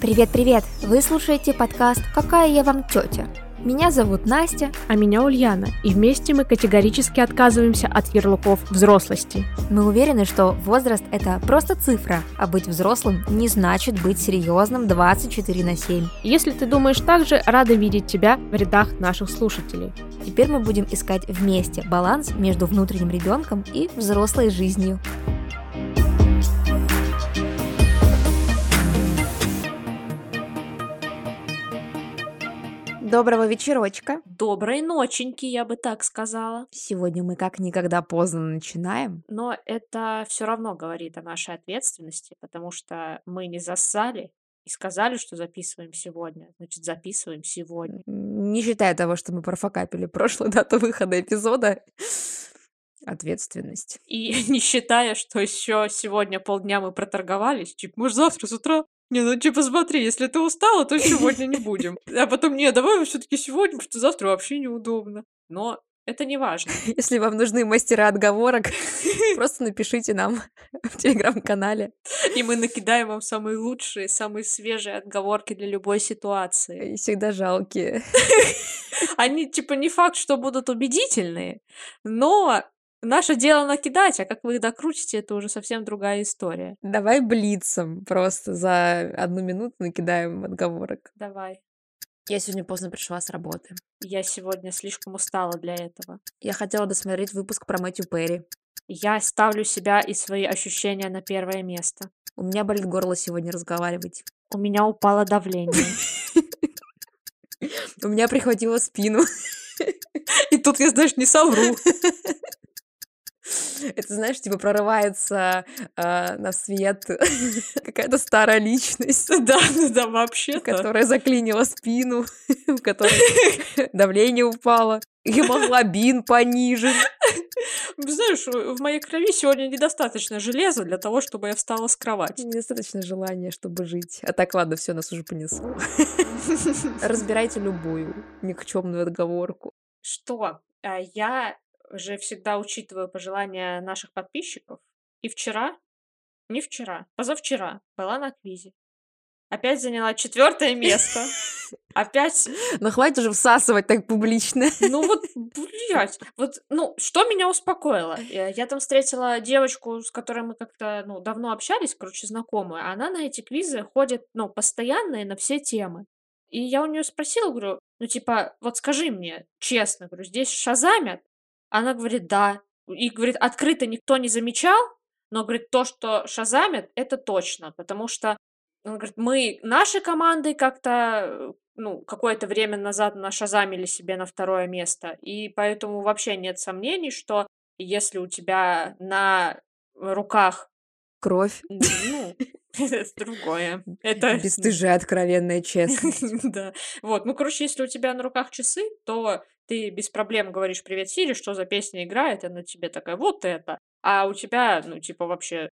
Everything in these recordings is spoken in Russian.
Привет-привет! Вы слушаете подкаст «Какая я вам тетя?». Меня зовут Настя. А меня Ульяна. И вместе мы категорически отказываемся от ярлыков взрослости. Мы уверены, что возраст – это просто цифра, а быть взрослым не значит быть серьезным 24 на 7. Если ты думаешь так же, рада видеть тебя в рядах наших слушателей. Теперь мы будем искать вместе баланс между внутренним ребенком и взрослой жизнью. Доброго вечерочка. Доброй ноченьки, я бы так сказала. Сегодня мы как никогда поздно начинаем. Но это все равно говорит о нашей ответственности, потому что мы не зассали и сказали, что записываем сегодня. Значит, записываем сегодня. Не считая того, что мы профокапили прошлую дату выхода эпизода. Ответственность. И не считая, что еще сегодня полдня мы проторговались, типа, может, завтра с утра не, ну типа смотри, если ты устала, то сегодня не будем. А потом, не, давай все таки сегодня, потому что завтра вообще неудобно. Но это не важно. Если вам нужны мастера отговорок, просто напишите нам в телеграм-канале. И мы накидаем вам самые лучшие, самые свежие отговорки для любой ситуации. И всегда жалкие. Они, типа, не факт, что будут убедительные, но Наше дело накидать, а как вы их докрутите, это уже совсем другая история. Давай блицом просто за одну минуту накидаем отговорок. Давай. Я сегодня поздно пришла с работы. Я сегодня слишком устала для этого. Я хотела досмотреть выпуск про Мэтью Перри. Я ставлю себя и свои ощущения на первое место. У меня болит горло сегодня разговаривать. У меня упало давление. У меня прихватило спину. И тут я, знаешь, не совру. Это, знаешь, типа прорывается э, на свет какая-то старая личность. Да, да, да, вообще. Которая заклинила спину, у которой давление упало, гемоглобин понижен. Знаешь, в моей крови сегодня недостаточно железа для того, чтобы я встала с кровати. Недостаточно желания, чтобы жить. А так, ладно, все, нас уже понесло. Разбирайте любую никчемную отговорку. Что? А, я же всегда учитываю пожелания наших подписчиков. И вчера, не вчера, позавчера была на квизе. Опять заняла четвертое место. Опять... Ну хватит уже всасывать так публично. Ну вот, блядь, вот, ну, что меня успокоило? Я, я там встретила девочку, с которой мы как-то, ну, давно общались, короче, знакомую. Она на эти квизы ходит, ну, постоянно и на все темы. И я у нее спросила, говорю, ну, типа, вот скажи мне честно, говорю, здесь шазамят? Она говорит: "Да". И, говорит, открыто никто не замечал, но, говорит, то, что шазамят, это точно. Потому что, он говорит, мы нашей командой как-то, ну, какое-то время назад нашазамили себе на второе место. И поэтому вообще нет сомнений, что если у тебя на руках Кровь. ну, это другое. Это Бесстыжая откровенная честность. да. Вот, ну, короче, если у тебя на руках часы, то ты без проблем говоришь «Привет, Сири, что за песня играет?» Она тебе такая «Вот это!» А у тебя, ну, типа, вообще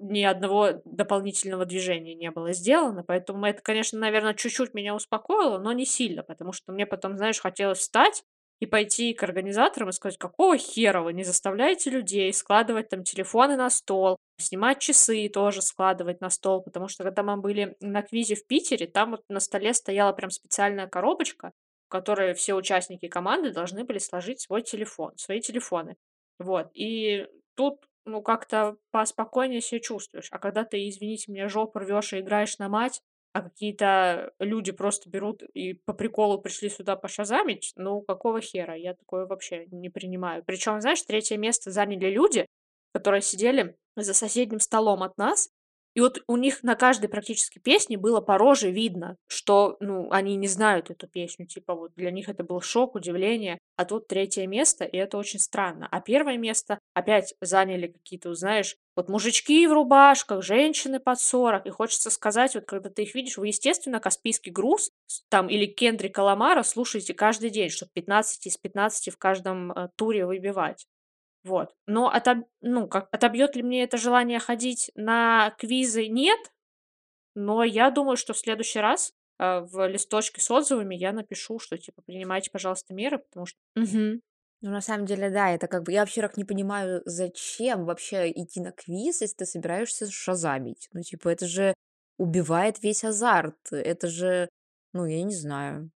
ни одного дополнительного движения не было сделано, поэтому это, конечно, наверное, чуть-чуть меня успокоило, но не сильно, потому что мне потом, знаешь, хотелось встать и пойти к организаторам и сказать, какого хера вы не заставляете людей складывать там телефоны на стол, снимать часы и тоже складывать на стол, потому что когда мы были на квизе в Питере, там вот на столе стояла прям специальная коробочка, в которой все участники команды должны были сложить свой телефон, свои телефоны. Вот. И тут ну, как-то поспокойнее себя чувствуешь. А когда ты, извините меня, жопу рвешь и играешь на мать, а какие-то люди просто берут и по приколу пришли сюда пошазамить, ну, какого хера? Я такое вообще не принимаю. Причем, знаешь, третье место заняли люди, которые сидели за соседним столом от нас, и вот у них на каждой практически песне было по роже видно, что, ну, они не знают эту песню, типа вот для них это был шок, удивление, а тут третье место, и это очень странно. А первое место опять заняли какие-то, знаешь, вот мужички в рубашках, женщины под 40, и хочется сказать, вот когда ты их видишь, вы, естественно, Каспийский груз там или Кендрика Ламара слушаете каждый день, чтобы 15 из 15 в каждом э, туре выбивать. Вот. Но отоб ну, как отобьет ли мне это желание ходить на квизы? Нет. Но я думаю, что в следующий раз, э, в листочке с отзывами я напишу, что типа принимайте, пожалуйста, меры, потому что Мгм. Ну, на самом деле, да, это как бы я вообще так не понимаю, зачем вообще идти на квиз, если ты собираешься шазамить. Ну, типа, это же убивает весь азарт. Это же, ну, я не знаю.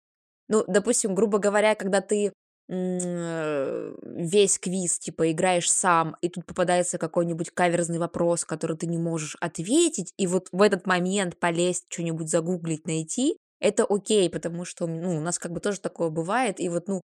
Ну, допустим, грубо говоря, когда ты весь квиз, типа, играешь сам, и тут попадается какой-нибудь каверзный вопрос, который ты не можешь ответить, и вот в этот момент полезть, что-нибудь загуглить, найти, это окей, потому что, ну, у нас как бы тоже такое бывает, и вот, ну,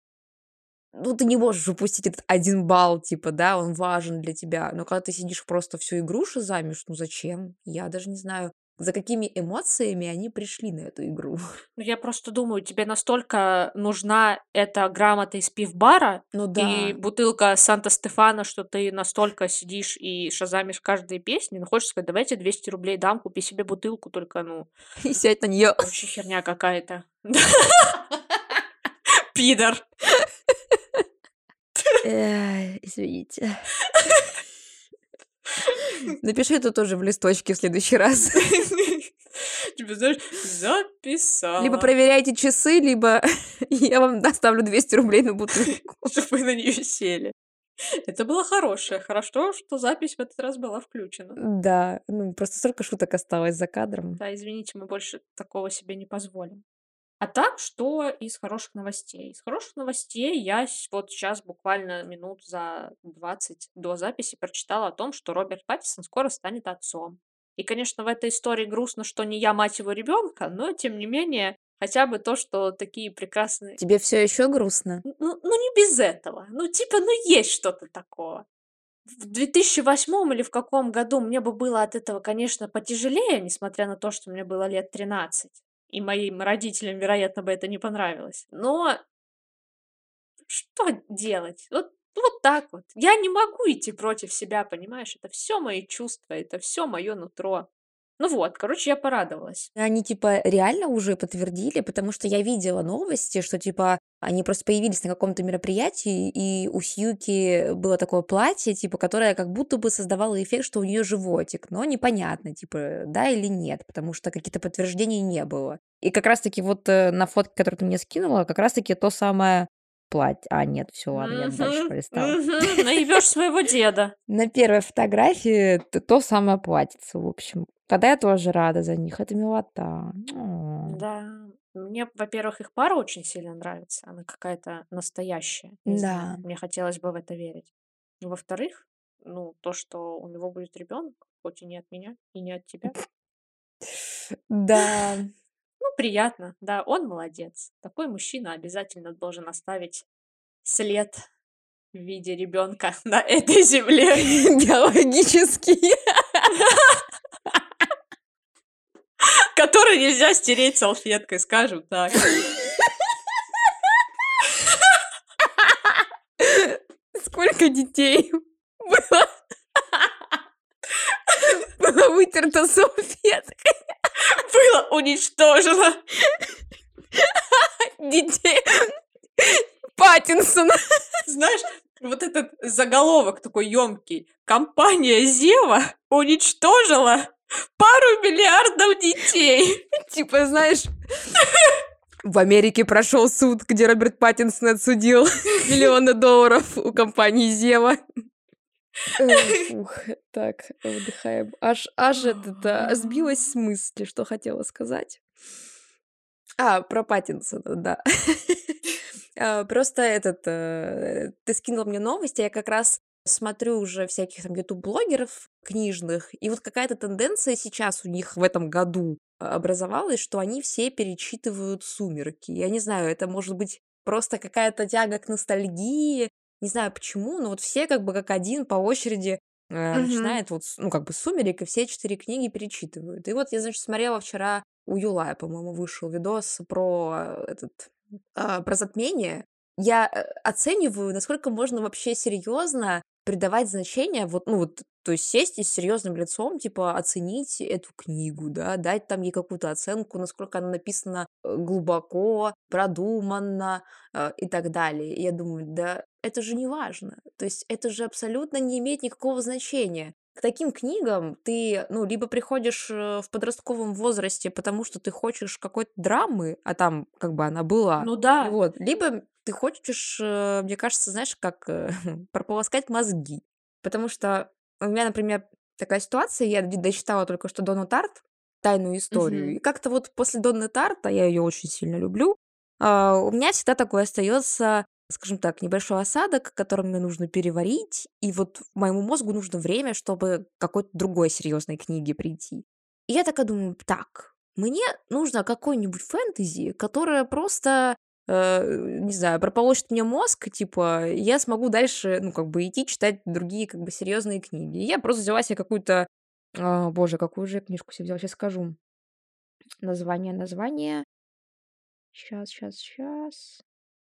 ну, ты не можешь упустить этот один балл, типа, да, он важен для тебя. Но когда ты сидишь просто всю игру шизамишь, ну зачем? Я даже не знаю, за какими эмоциями они пришли на эту игру. Ну, я просто думаю, тебе настолько нужна эта грамота из пивбара Ну и да. бутылка Санта-Стефана, что ты настолько сидишь и шазамишь каждые песни. Ну, хочешь сказать, давайте 200 рублей дам, купи себе бутылку, только, ну, И сядь на нее. вообще херня какая-то. Пидор. Эй, извините. Напиши это тоже в листочке в следующий раз. Тебе, знаешь, записала. Либо проверяйте часы, либо я вам доставлю 200 рублей на бутылку. Чтобы вы на нее сели. Это было хорошее. Хорошо, что запись в этот раз была включена. Да, ну просто столько шуток осталось за кадром. Да, извините, мы больше такого себе не позволим. А так, что из хороших новостей? Из хороших новостей я с- вот сейчас буквально минут за 20 до записи прочитала о том, что Роберт Паттинсон скоро станет отцом. И, конечно, в этой истории грустно, что не я мать его ребенка, но, тем не менее, хотя бы то, что такие прекрасные... Тебе все еще грустно? Ну, ну, не без этого. Ну, типа, ну, есть что-то такого. В 2008 или в каком году мне бы было от этого, конечно, потяжелее, несмотря на то, что мне было лет 13. И моим родителям, вероятно, бы это не понравилось. Но что делать? Вот, вот так вот. Я не могу идти против себя, понимаешь? Это все мои чувства, это все мое нутро. Ну вот, короче, я порадовалась. Они типа реально уже подтвердили, потому что я видела новости, что типа они просто появились на каком-то мероприятии, и у Сьюки было такое платье, типа, которое как будто бы создавало эффект, что у нее животик, но непонятно, типа, да или нет, потому что каких-то подтверждений не было. И как раз-таки вот э, на фотке, которую ты мне скинула, как раз-таки то самое платье. А, нет, все, ладно, я дальше мгм. Наебешь своего деда. На первой фотографии то самое платьице, в общем. Тогда я тоже рада за них. Это милота. Да, мне, во-первых, их пара очень сильно нравится. Она какая-то настоящая. Не знаю. Да. Мне хотелось бы в это верить. Во-вторых, ну, то, что у него будет ребенок, хоть и не от меня, и не от тебя. Да. Ну, приятно, да, он молодец. Такой мужчина обязательно должен оставить след в виде ребенка на этой земле. Биологический. Нельзя стереть салфеткой, скажем так. Сколько детей было, было вытерто салфеткой Было уничтожено. детей Паттинсона. Знаешь, вот этот заголовок такой емкий. Компания Зева уничтожила пару миллиардов детей. Типа, знаешь, в Америке прошел суд, где Роберт Паттинсон отсудил миллионы долларов у компании Зева. Эх, Фух, так, выдыхаем. Аж, аж это сбилась с мысли, что хотела сказать. А, про Паттинсона, да. А, Просто этот, э, ты скинула мне новости, я как раз смотрю уже всяких там ютуб-блогеров книжных, и вот какая-то тенденция сейчас у них в этом году образовалась, что они все перечитывают «Сумерки». Я не знаю, это может быть просто какая-то тяга к ностальгии, не знаю почему, но вот все как бы как один по очереди э, Мгм. начинают вот, ну, как бы «Сумерек», и все четыре книги перечитывают. И вот я, значит, смотрела вчера у Юлая, по-моему, вышел видос про э, этот а, про затмение. Я э, оцениваю, насколько можно вообще серьезно придавать значение, вот, ну вот, то есть сесть и с серьезным лицом, типа, оценить эту книгу, да, дать там ей какую-то оценку, насколько она написана э, глубоко, продуманно э, и так далее. И я думаю, да, это же не важно. То есть это же абсолютно не имеет никакого значения. К таким книгам ты, ну, либо приходишь э, в подростковом возрасте, потому что ты хочешь какой-то драмы, а там как бы она была, Ну да. вот, либо ты хочешь, э, мне кажется, знаешь, как э, прополоскать мозги. Потому что у меня, например, такая ситуация, я дочитала только что Дону Тарт, тайную историю. Мгм. И как-то вот после Донны Тарта, я ее очень сильно люблю, а, у меня всегда такой остается, скажем так, небольшой осадок, который мне нужно переварить, и вот моему мозгу нужно время, чтобы к какой-то другой серьезной книге прийти. И я такая думаю, так, мне нужно какой-нибудь фэнтези, которое просто, э, не знаю, прополощет мне мозг, типа, я смогу дальше, ну, как бы идти читать другие, как бы, серьезные книги. И я просто взяла себе какую-то, а, боже, какую же книжку себе взяла, сейчас скажу. Название, название. Сейчас, сейчас, сейчас.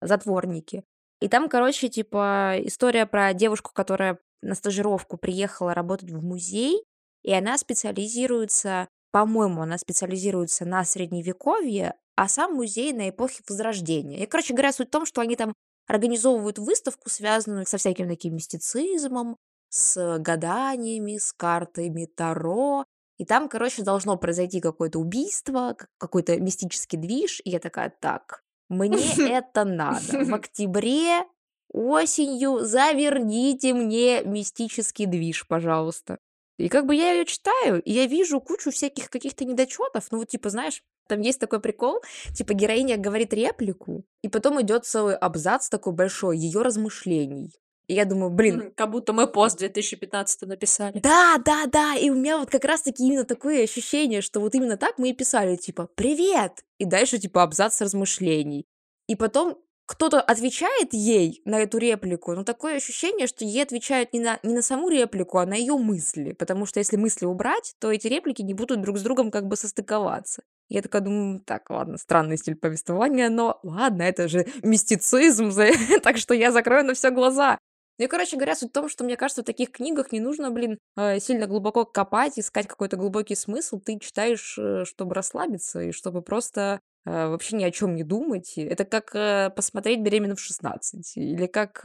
"Затворники". И там, короче, типа, история про девушку, которая на стажировку приехала работать в музей, и она специализируется, по-моему, она специализируется на Средневековье, а сам музей на эпохе Возрождения. И, короче говоря, суть в том, что они там организовывают выставку, связанную со всяким таким мистицизмом, с гаданиями, с картами Таро. И там, короче, должно произойти какое-то убийство, какой-то мистический движ. И я такая: "Так, мне это надо. В октябре осенью заверните мне мистический движ, пожалуйста". И как бы я её читаю, и я вижу кучу всяких каких-то недочётов. Ну, вот, типа, знаешь, там есть такой прикол, типа, героиня говорит реплику, и потом идёт целый абзац такой большой её размышлений. И я думаю: "Блин". Как будто мы пост 2015 написали. Да, да, да! И у меня вот как раз таки именно такое ощущение, что вот именно так мы и писали, типа: "Привет!" И дальше, типа, абзац размышлений. И потом кто-то отвечает ей на эту реплику, но такое ощущение, что ей отвечают не на не на саму реплику, а на её мысли. Потому что если мысли убрать, то эти реплики не будут друг с другом как бы состыковаться. Я такая думаю: "Так, ладно, странный стиль повествования, но ладно, это же мистицизм, так что я закрою на всё глаза". Ну и, короче говоря, суть в том, что мне кажется, в таких книгах не нужно, блин, э, сильно глубоко копать, искать какой-то глубокий смысл. Ты читаешь, э, чтобы расслабиться и чтобы просто, э, вообще ни о чём не думать. Это как, посмотреть "Беременна в 16" или как,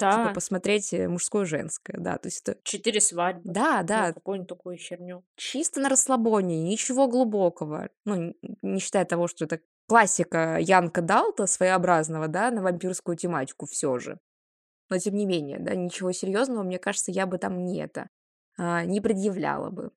э, типа, Да. посмотреть, э, "Мужское, женское". Да, то есть это "4 свадьбы". Да, Ну, да. какую-нибудь такую херню. Чисто на расслабоне, ничего глубокого. Ну, не считая того, что это классика Янка Далта своеобразного, да, на вампирскую тематику всё же. Но тем не менее, да, ничего серьёзного, мне кажется, я бы там не это, а, не предъявляла бы.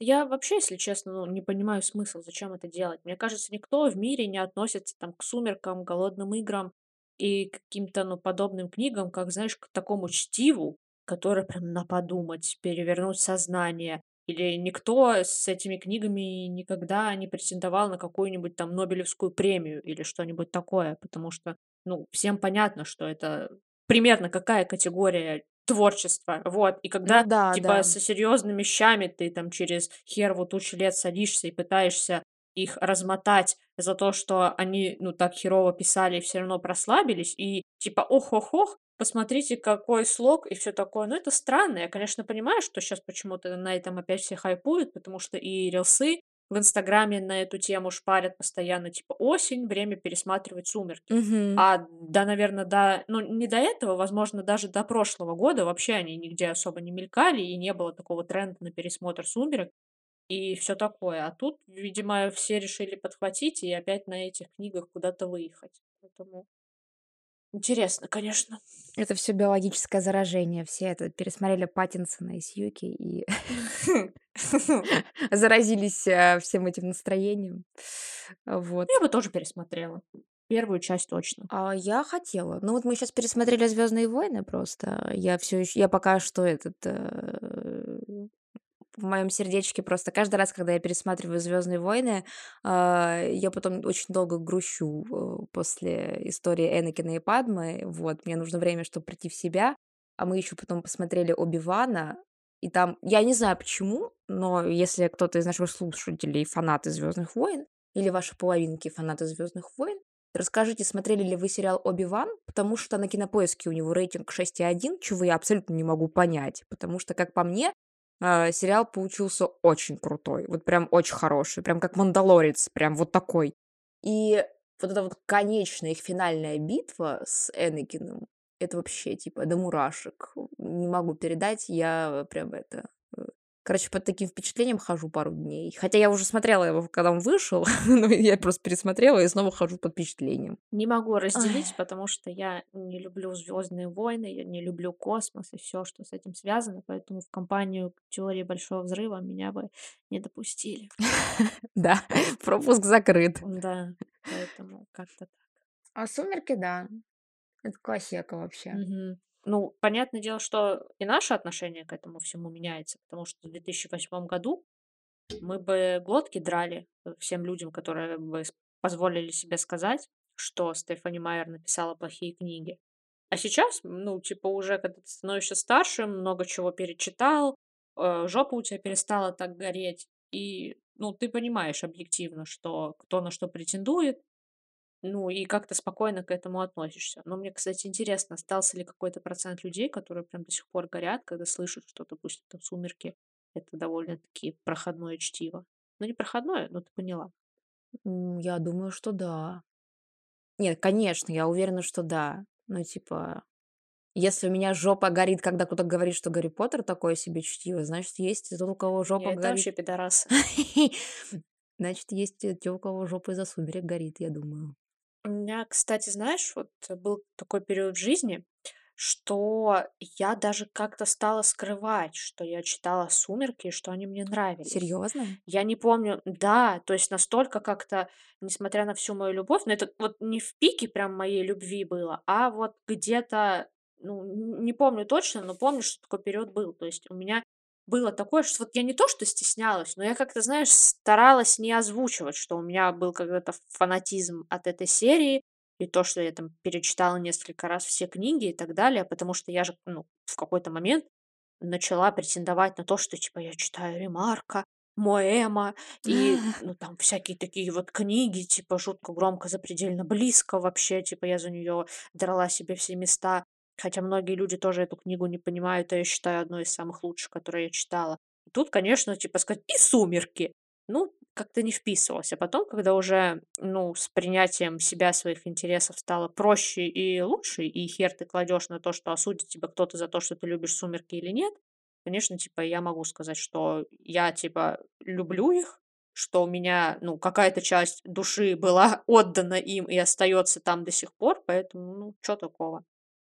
Я вообще, если честно, ну, не понимаю смысл, зачем это делать. Мне кажется, никто в мире не относится там к "Сумеркам", "Голодным играм" и к каким-то, ну, подобным книгам, как, знаешь, к такому чтиву, которое прям на подумать, перевернуть сознание. Или никто с этими книгами никогда не претендовал на какую-нибудь там Нобелевскую премию или что-нибудь такое, потому что, ну, всем понятно, что это примерно какая категория творчества. Вот. И Ну когда, да, типа, да. со серьезными вещами ты там через херову тучу лет садишься и пытаешься их размотать за то, что они, ну, так херово писали и всё равно прославились, и типа: "Ох ох ох, посмотрите, какой слог", и всё такое. Ну, это странно. Я, конечно, понимаю, что щас почему-то на этом опять все хайпуют, потому что и рилсы в "Инстаграме" на эту тему шпарят постоянно, типа: "Осень, время пересматривать "Сумерки". Мгм. А, да, наверно, до ну, не до этого, возможно, даже до прошлого года вообще они нигде особо не мелькали, и не было такого тренда на пересмотр "Сумерек", и всё такое. А тут, видимо, все решили подхватить и опять на этих книгах куда-то выехать. Поэтому интересно, конечно. Это всё биологическое заражение. Все это пересмотрели Паттинсона и Сьюки и заразились, а, всем этим настроением. Вот. Я бы тоже пересмотрела. Первую часть точно. А я хотела. Ну, вот мы щас пересмотрели "Звездные войны" просто. Я всё ещё я пока что этот, э, в моём сердечке просто каждый раз, когда я пересматриваю "Звездные войны", а, я потом очень долго грущу, э, после истории Энакина и Падмы. Вот. Мне нужно время, чтоб прийти в себя. А мы ещё потом посмотрели "Оби-Вана", и там я не знаю почему, но если кто-то из наших слушателей фанаты "Звездных войн" или ваши половинки фанаты "Звездных войн", расскажите, смотрели ли вы сериал "Оби-Ван", потому что на Кинопоиске у него рейтинг 6,1, чего я абсолютно не могу понять. Потому что, как по мне, а, сериал получился очень крутой, вот прям очень хороший, прям как "Мандалорец", прям вот такой. И вот эта вот конечная их финальная битва с Энакином- это вообще, типа, до мурашек. Не могу передать, я прям это, Короче, под таким впечатлением хожу пару дней. Хотя я уже смотрела его, когда он вышел, но я просто пересмотрела и снова хожу под впечатлением. Не могу разделить, потому что я не люблю "Звездные войны", я не люблю космос и все, что с этим связано, поэтому в компанию "Теории Большого взрыва" меня бы не допустили. Да, пропуск закрыт. Да, поэтому как-то так. А "Сумерки", да, это классика вообще. Ну, понятное дело, что и наше отношение к этому всему меняется, потому что в 2008 году мы бы глотки драли, э, всем людям, которые бы позволили себе сказать, что Стефани Майер написала плохие книги. А сейчас, ну, типа, уже когда ты становишься старше, много чего перечитал, э, жопа у тебя перестала так гореть, и, ну, ты понимаешь объективно, что кто на что претендует, ну, и как-то спокойно к этому относишься. Но мне, кстати, интересно, остался ли какой-то процент людей, которые прям до сих пор горят, когда слышат, что, допустим, там "Сумерки"- это довольно-таки проходное чтиво. Ну, не проходное, но ты поняла. М, я думаю, что да. Нет, конечно, я уверена, что да. Ну, типа, если у меня жопа горит, когда кто-то говорит, что "Гарри Поттер" такое себе чтиво, значит, есть и тот, у кого Не, жопа это горит. вообще пидорасы. Значит, есть те, у кого жопа из-за "Сумерек" горит, я думаю. У меня, кстати, знаешь, вот был такой период в жизни, что я даже как-то стала скрывать, что я читала "Сумерки" и что они мне нравились. Серьезно? Я не помню да, то есть настолько как-то, несмотря на всю мою любовь, но это вот не в пике прям моей любви было, а вот где-то, ну, н не помню точно, но помню, что такой период был. То есть у меня было такое, что вот я не то что стеснялась, но я как-то, знаешь, старалась не озвучивать, что у меня был когда-то фанатизм от этой серии, и то, что я там перечитала несколько раз все книги и так далее, потому что я же, ну, в какой-то момент начала претендовать на то, что, типа, я читаю Ремарка, Моэма и, ну, там всякие такие вот книги, типа, жутко громко, запредельно близко вообще, типа, я за нее драла себе все места. Хотя многие люди тоже эту книгу не понимают, а я считаю одной из самых лучших, которые я читала. Тут, конечно, типа сказать: "И "Сумерки". Ну, как-то не вписывалось. А потом, когда уже, ну, с принятием себя, своих интересов стало проще и лучше, и хер ты кладешь на то, что осудит тебя кто-то за то, что ты любишь "Сумерки" или нет, конечно, типа, я могу сказать, что я, типа, люблю их, что у меня, ну, какая-то часть души была отдана им и остается там до сих пор, поэтому, ну, чё такого?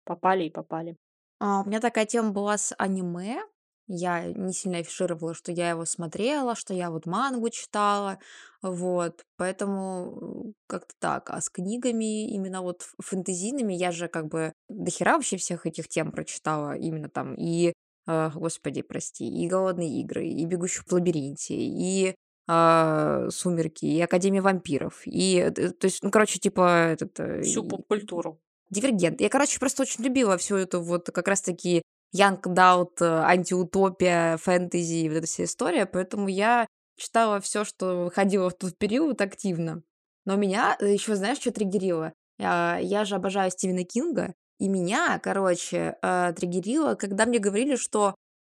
Попали и попали. А, у меня такая тема была с аниме. Я не сильно афишировала, что я его смотрела, что я вот мангу читала, вот, поэтому, э, как-то так. А с книгами, именно вот ф фэнтезийными, я же как бы дохера вообще всех этих тем прочитала. Именно там и, а, господи, прости, и "Голодные игры", и "Бегущих в лабиринте", и, а, "Сумерки", и "Академия вампиров", и т то есть, ну, короче, типа этот, э, Всю и поп-культуру. "Дивергент". Я, короче, просто очень любила всю эту вот как раз таки young adult, антиутопия, фэнтези, вот эта вся история, поэтому я читала всё, что выходило в тот период активно. Но меня еще, знаешь, чё триггерило? А, я же обожаю Стивена Кинга, и меня, короче, а, триггерило, когда мне говорили, что: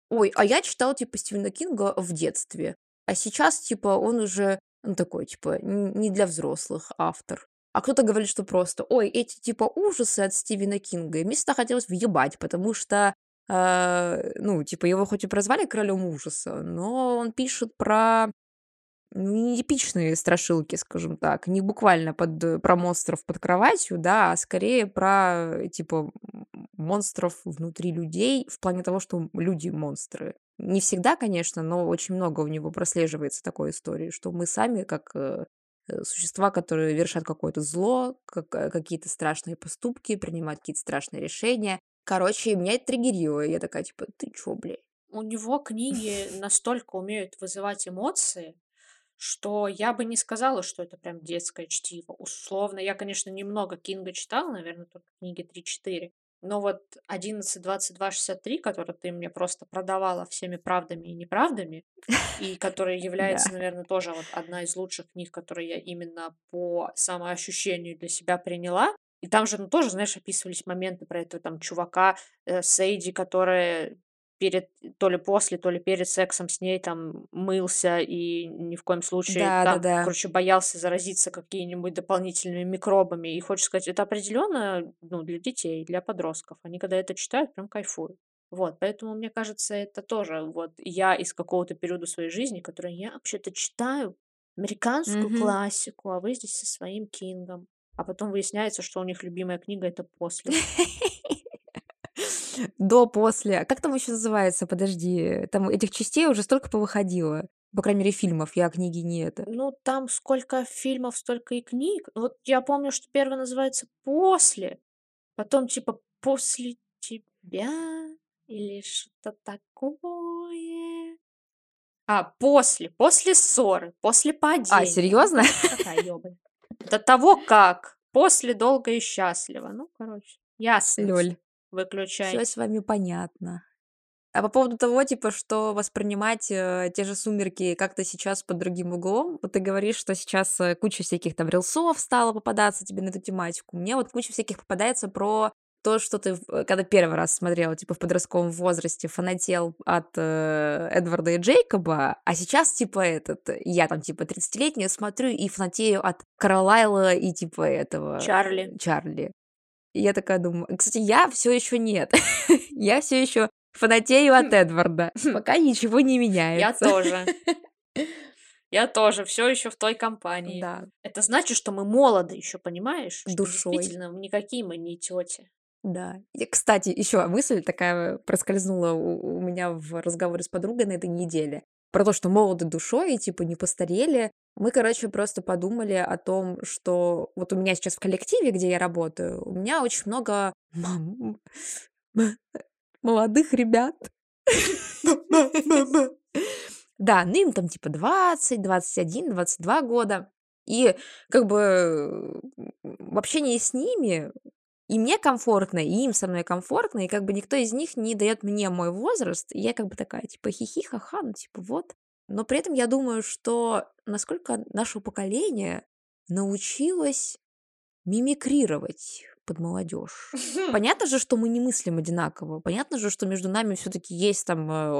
"Ой, а я читал, типа, Стивена Кинга в детстве, а сейчас, типа, он уже, ну, такой, типа, не для взрослых автор". А кто-то говорит, что просто: "Ой, эти, типа, ужасы от Стивена Кинга". И мне всегда хотелось въебать, потому что, а, ну, типа, его хоть и прозвали королем ужаса, но он пишет про не эпичные страшилки, скажем так, не буквально под про монстров под кроватью, да, а скорее про, типа, м монстров внутри людей, в плане того, что люди- монстры. Не всегда, конечно, но очень много у него прослеживается такой истории, что мы сами как, э, э, существа, которые вершат какое-то зло, как какие-то страшные поступки, принимают какие-то страшные решения. Короче, меня это триггерило. Я такая, типа: "Ты чё, блядь?" У него книги настолько умеют вызывать эмоции, что я бы не сказала, что это прям детское чтиво. Условно, я, конечно, немного Кинга читала, наверно, только книги 3-4, но вот 112263, который ты мне просто продавала всеми правдами и неправдами, и который Да. является, наверно, тоже вот одна из лучших книг, которые я именно по самоощущению для себя приняла. И там же, ну, тоже, знаешь, описывались моменты про этого там чувака, э, Сейди, который перед то ли после, то ли перед сексом с ней там мылся и ни в коем случае там, Да-да-да. короче, боялся заразиться какими-нибудь дополнительными микробами. И хочется сказать, это определенно, ну, для детей, для подростков. Они когда это читают, прям кайфуют. Вот, поэтому, мне кажется, это тоже вот я из какого-то периода своей жизни, который я вообще-то читаю американскую Мгм. классику, а вы здесь со своим Кингом. А потом выясняется, что у них любимая книга- это "После". До, после. А как там еще называется? Подожди, там этих частей уже столько повыходило. По крайней мере, фильмов. Я книги не это. Ну, там сколько фильмов, столько и книг. Вот я помню, что 1 называется "После", потом типа "После тебя" или что-то такое. А, "После", "После ссоры", "После А, падения". Ну, серьезно? ёбань. До того как, "После" долго и счастливо. Ну, короче, ясно. Лёль. Всё Выключайте. с вами понятно. А по поводу того, типа, что воспринимать, э, те же "Сумерки" как-то сейчас под другим углом. Вот ты говоришь, что сейчас, э, куча всяких там рилсов стала попадаться тебе на эту тематику. Мне вот куча всяких попадается про то, что ты в когда 1 раз смотрел, типа, в подростковом возрасте, фанател от, э, Эдварда и Джейкоба, а сейчас, типа, этот, я там, типа, тридцатилетняя смотрю и фанатею от Карлайла и, типа, этого, Чарли. Чарли. И я такая думаю кстати, я всё еще нет. Я всё еще фанатею от Хм. Эдварда, Хм. пока ничего не Я меняется. тоже. Я тоже всё еще в той компании. Да. Это значит, что мы молоды еще, понимаешь? Что Душой. действительно никакие мы не тети. Да. И, кстати, еще мысль такая проскользнула у у меня в разговоре с подругой на этой неделе. Про то, что молоды душой и, типа, не постарели. Мы, короче, просто подумали о том, что вот у меня сейчас в коллективе, где я работаю, у меня очень много мам молодых ребят. Да, ну им там типа 20, 21, 22 года. И как бы, в общении с ними и мне комфортно, и им со мной комфортно, и как бы никто из них не дает мне мой возраст. И я как бы такая типа хи-хи, ха-ха, ну типа вот. Но при этом я думаю, что насколько наше поколение научилось мимикрировать под молодежь. Понятно же, что мы не мыслим одинаково. Понятно же, что между нами всё-таки есть там, э,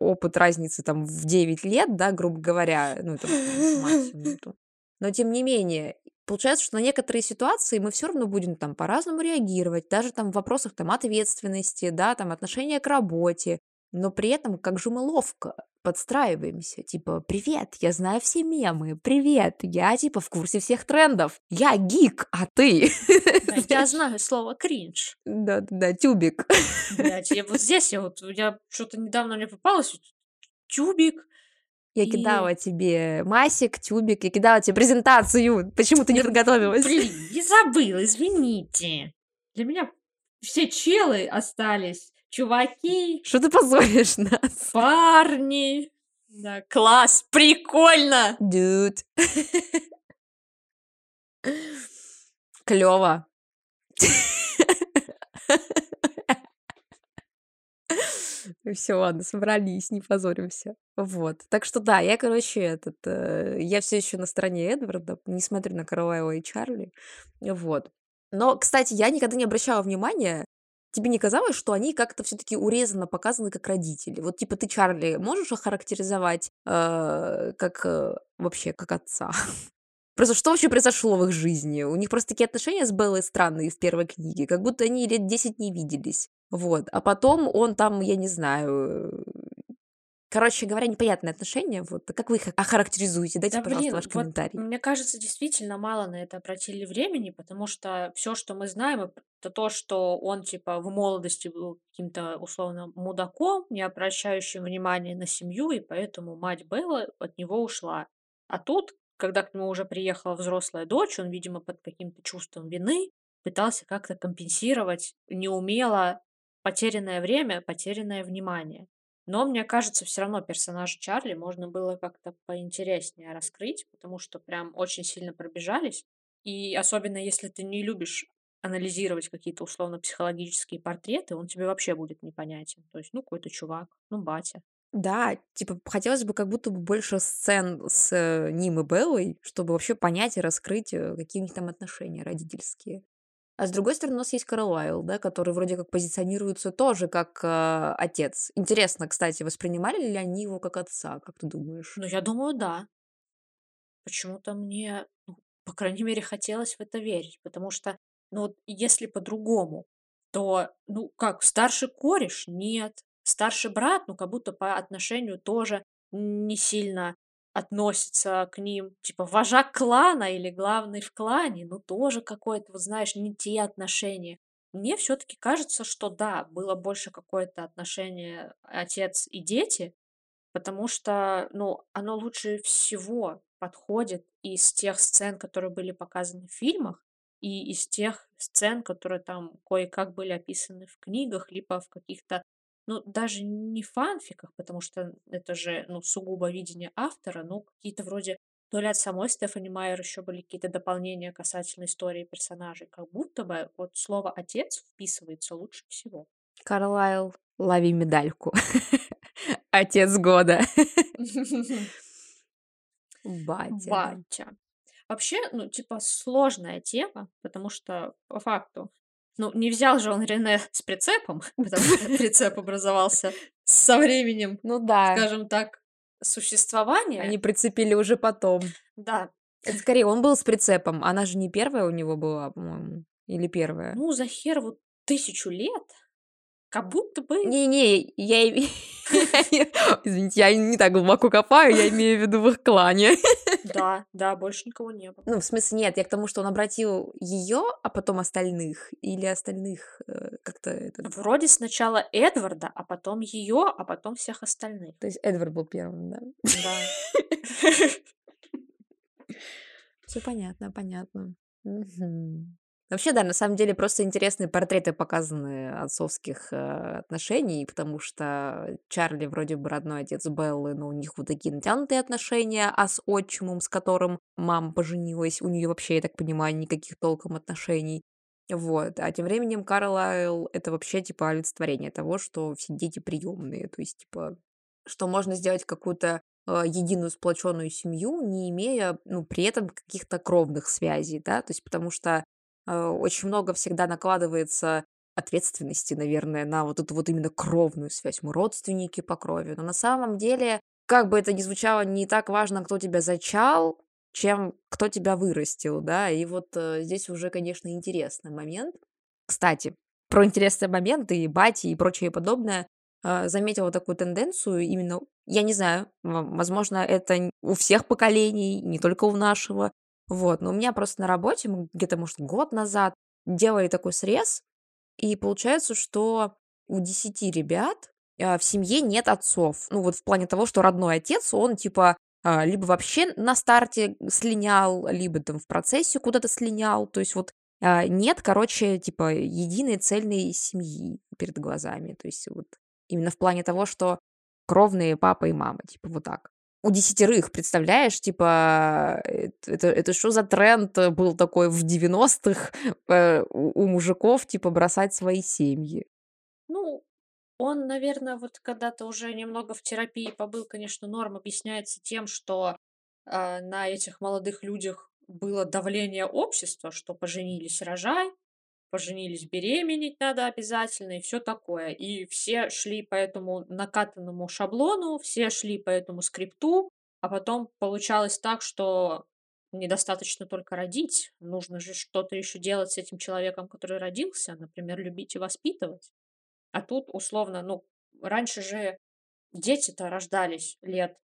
опыт разницы там в 9 лет, да, грубо говоря, ну, там максимум там. Но тем не менее, получается, что на некоторые ситуации мы всё равно будем там по-разному реагировать, даже там в вопросах там ответственности, да, там отношения к работе. Но при этом как же мы ловко подстраиваемся. Типа: "Привет, я знаю все мемы. Привет, я типа в курсе всех трендов. Я гик, а ты?" Да, я знаю слово "кринж". Да-да-да, тюбик. Блядь, я вот здесь я вот, я чё-то недавно мне попалось тюбик Я и кидала тебе масик, тюбик, я кидала тебе презентацию. Почему ты не подготовилась? блин, я забыла, извините. Для меня все челы остались, чуваки Что ты позоришь нас? парни. Да, класс, прикольно! Dude. Клёво. Всё, ладно, собрались, не позоримся. Вот. Так что да, я, короче, этот, э, я всё еще на стороне Эдварда, не смотрю на Карлайла и Чарли. Вот. Но, кстати, я никогда не обращала внимания, тебе не казалось, что они как-то всё-таки урезанно показаны как родители? Вот типа ты Чарли можешь охарактеризовать, э, как, э, вообще как отца? Просто что вообще произошло в их жизни? У них просто такие отношения с Беллой странные в 1 книге, как будто они лет 10 не виделись. Вот. А потом он там, я не знаю, короче говоря, непонятные отношения. Вот. Как вы их охарактеризуете? Дайте, Да, пожалуйста, блин, ваш вот комментарий. мне кажется, действительно мало на это обратили времени, потому что всё, что мы знаем, это то, что он типа в молодости был каким-то условно мудаком, не обращающим внимания на семью, и поэтому мать Беллы от него ушла. А тут, когда к нему уже приехала взрослая дочь, он, видимо, под каким-то чувством вины пытался как-то компенсировать неумело потерянное время, потерянное внимание. Но мне кажется, всё равно персонажа Чарли можно было как-то поинтереснее раскрыть, потому что прям очень сильно пробежались. И особенно если ты не любишь анализировать какие-то условно-психологические портреты, он тебе вообще будет непонятен. То есть, ну, какой-то чувак, ну, батя. Да, типа хотелось бы как будто бы больше сцен с, э, ним и Беллой, чтобы вообще понять и раскрыть, э, какие у них там отношения родительские. А с другой стороны, у нас есть Карлайл, да, который вроде как позиционируется тоже как, э, отец. Интересно, кстати, воспринимали ли они его как отца, как ты думаешь? Ну, я думаю, да. Почему-то мне, ну, по крайней мере, хотелось в это верить, потому что, ну, вот если по-другому то, ну, как, старший кореш- нет, старший брат, ну, как будто по отношению тоже не сильно относится к ним. Типа вожак клана или главный в клане, ну, тоже какое-то, вот знаешь, не те отношения. Мне все-таки кажется, что да, было больше какое-то отношение отец и дети, потому что, ну, оно лучше всего подходит из тех сцен, которые были показаны в фильмах, и из тех сцен, которые там кое-как были описаны в книгах, либо в каких-то, ну, даже не фанфиках, потому что это же, ну, сугубо видение автора, ну, какие-то вроде то ли от самой Стефани Майер еще были какие-то дополнения касательно истории персонажей. Как будто бы вот слово «отец» вписывается лучше всего. Карлайл, лови медальку. Отец года. Батя. Батя. Вообще, ну, типа, сложная тема, потому что, по факту, ну, не взял же он Рене с прицепом, потому что прицеп образовался со временем, Ну да, скажем так, существования. они прицепили уже потом. Да, Это скорее он был с прицепом. Она же не первая у него была, по-моему. Или первая. ну, за херову тысячу лет, как будто бы... Не-не, я... Извините, я не так глубоко копаю, я имею в виду в их клане. Да, да, больше никого не было. Ну, в смысле, нет, я к тому, что он обратил ее, а потом остальных. Или остальных э, как-то... этот- Вроде сначала Эдварда, а потом ее, а потом всех остальных. То есть Эдвард был первым, да? Да. Все понятно, понятно. Мгм. Вообще, да, на самом деле просто интересные портреты показаны отцовских э, отношений, потому что Чарли вроде бы родной отец Беллы, но у них вот такие натянутые отношения, а с отчимом, с которым мама поженилась, у нее вообще, я так понимаю, никаких толком отношений. Вот. А тем временем Карлайл это вообще типа олицетворение того, что все дети приемные. То есть, типа, что можно сделать какую-то э, единую сплоченную семью, не имея, ну, при этом каких-то кровных связей, да, то есть потому что э, очень много всегда накладывается ответственности, наверное, на вот эту вот именно кровную связь. Мы родственники по крови, но на самом деле, как бы это ни звучало, не так важно, кто тебя зачал, чем кто тебя вырастил, да, и вот э, здесь уже, конечно, интересный момент. Кстати, про интересные моменты и бати и прочее подобное, а, заметила такую тенденцию именно, я не знаю, возможно, это у всех поколений, не только у нашего, вот, но у меня просто на работе, где-то, может, год назад делали такой срез, и получается, что у 10 ребят а, в семье нет отцов. Ну, вот в плане того, что родной отец, он типа а, либо вообще на старте слинял, либо там в процессе куда-то слинял. То есть вот а, нет, короче, типа единой цельной семьи перед глазами. То есть вот именно в плане того, что кровные папа и мама, типа вот так. У десятерых, представляешь, типа, э, это, это что за тренд э, был такой в 90-х э, у, мужиков, типа, бросать свои семьи? Ну, он, наверное, вот когда ты уже немного в терапии побыл, конечно, норм объясняется тем, что а, на этих молодых людях было давление общества, что поженились, рожай, поженились, беременеть надо обязательно и все такое. И все шли по этому накатанному шаблону, все шли по этому скрипту, а потом получалось так, что недостаточно только родить, нужно же что-то еще делать с этим человеком, который родился, например, любить и воспитывать. А тут условно, ну, раньше же дети-то рождались лет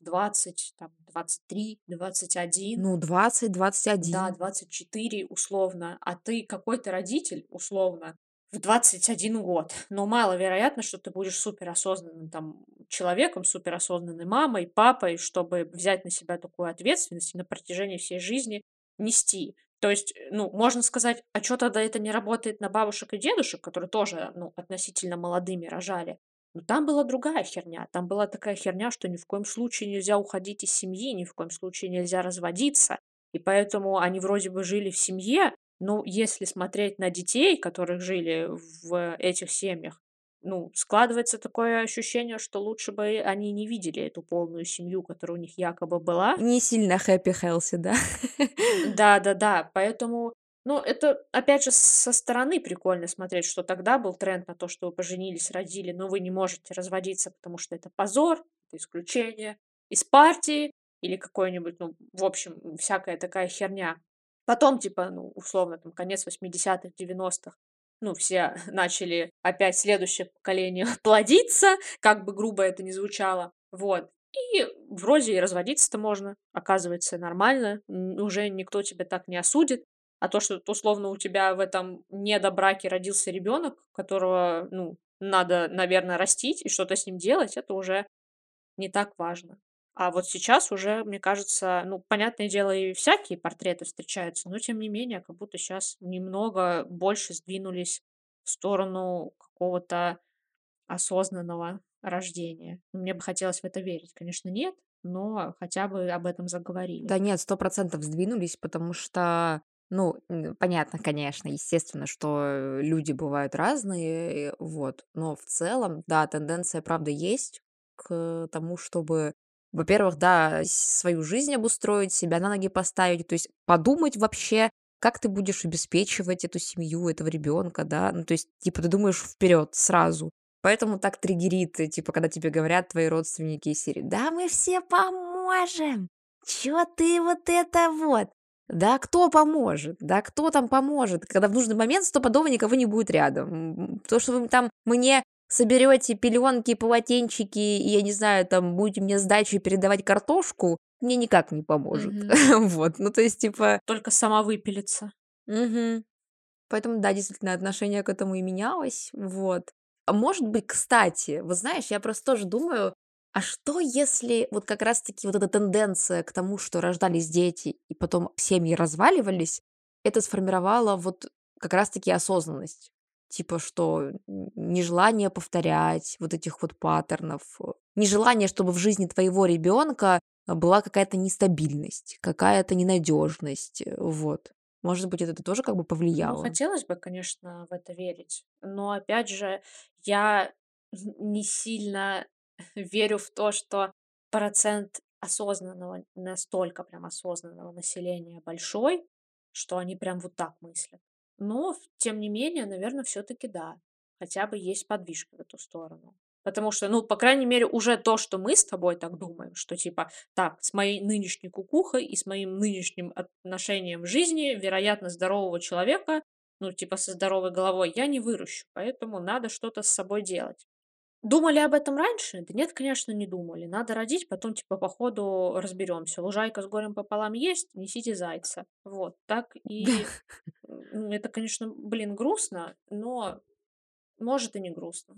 20, там, 23, 21. Ну, 20, Да, 21. 24 условно, а ты какой-то родитель условно в 21 год. Но маловероятно, что ты будешь суперосознанным там человеком, суперосознанной мамой, папой, чтобы взять на себя такую ответственность и на протяжении всей жизни нести. То есть, э, ну, можно сказать, а что тогда это не работает на бабушек и дедушек, которые тоже, ну, относительно молодыми рожали? Но там была другая херня. Там была такая херня, что ни в коем случае нельзя уходить из семьи, ни в коем случае нельзя разводиться. И поэтому они вроде бы жили в семье, но если смотреть на детей, которых жили в этих семьях, ну, складывается такое ощущение, что лучше бы они не видели эту полную семью, которая у них якобы была. Не сильно happy healthy, да? Да-да-да, поэтому, ну, это, опять же, со стороны прикольно смотреть, что тогда был тренд на то, что вы поженились, родили, но вы не можете разводиться, потому что это позор, это исключение из партии или какой-нибудь, ну, в общем, всякая такая херня. Потом, типа, ну, условно, там, конец 80-х, 90-х, ну, все начали опять следующее поколение плодиться, как бы грубо это ни звучало. Вот. И вроде и разводиться-то можно, оказывается, нормально, уже никто тебя так не осудит. А то, что условно у тебя в этом недобраке родился ребенок, которого, ну, надо, наверное, растить и что-то с ним делать, это уже не так важно. А вот сейчас уже, мне кажется, ну, понятное дело, и всякие портреты встречаются, но тем не менее, как будто сейчас немного больше сдвинулись в сторону какого-то осознанного рождения. Мне бы хотелось в это верить. Конечно, нет, но хотя бы об этом заговорили. Да нет, сто процентов сдвинулись, потому что, ну, понятно, конечно, естественно, что люди бывают разные, вот, но в целом, да, тенденция, правда, есть к тому, чтобы, во-первых, да, свою жизнь обустроить, себя на ноги поставить, то есть подумать вообще, как ты будешь обеспечивать эту семью, этого ребенка, да, ну, то есть, типа, ты думаешь вперед сразу. Поэтому так триггерит, э, типа, когда тебе говорят твои родственники из серии, да, мы все поможем, чё ты вот это вот? Да кто поможет? Да кто там поможет? Когда в нужный момент стопудово никого не будет рядом. То, что вы там мне соберете пеленки, полотенчики, и, я не знаю, там, будете мне сдачи передавать картошку, мне никак не поможет. Мгм. Вот, ну, то есть, типа, Только сама выпилиться. мгм. Поэтому, да, действительно, отношение к этому и менялось. Вот. А может быть, кстати, вот знаешь, я просто тоже думаю, а что если вот как раз-таки вот эта тенденция к тому, что рождались дети и потом семьи разваливались, это сформировало вот как раз-таки осознанность? Типа, что нежелание повторять вот этих вот паттернов, э, нежелание, чтобы в жизни твоего ребенка была какая-то нестабильность, какая-то ненадежность, э, вот. Может быть, это тоже как бы Ну, повлияло? хотелось бы, конечно, в это верить. Но опять же, я не сильно верю в то, что процент осознанного, настолько прям осознанного населения большой, что они прям вот так мыслят. Но, в- тем не менее, наверное, все-таки да. Хотя бы есть подвижка в эту сторону. Потому что, ну, по крайней мере, уже то, что мы с тобой так думаем, что типа, так, с моей нынешней кукухой и с моим нынешним отношением к жизни, вероятно, здорового человека, ну, типа, со здоровой головой, я не выращу. Поэтому надо что-то с собой делать. Думали об этом раньше? Да нет, конечно, не думали. Надо родить, потом, типа, по ходу разберемся. Лужайка с горем пополам есть, несите зайца. Вот, так и... м, Это, конечно, блин, грустно, но может и не грустно.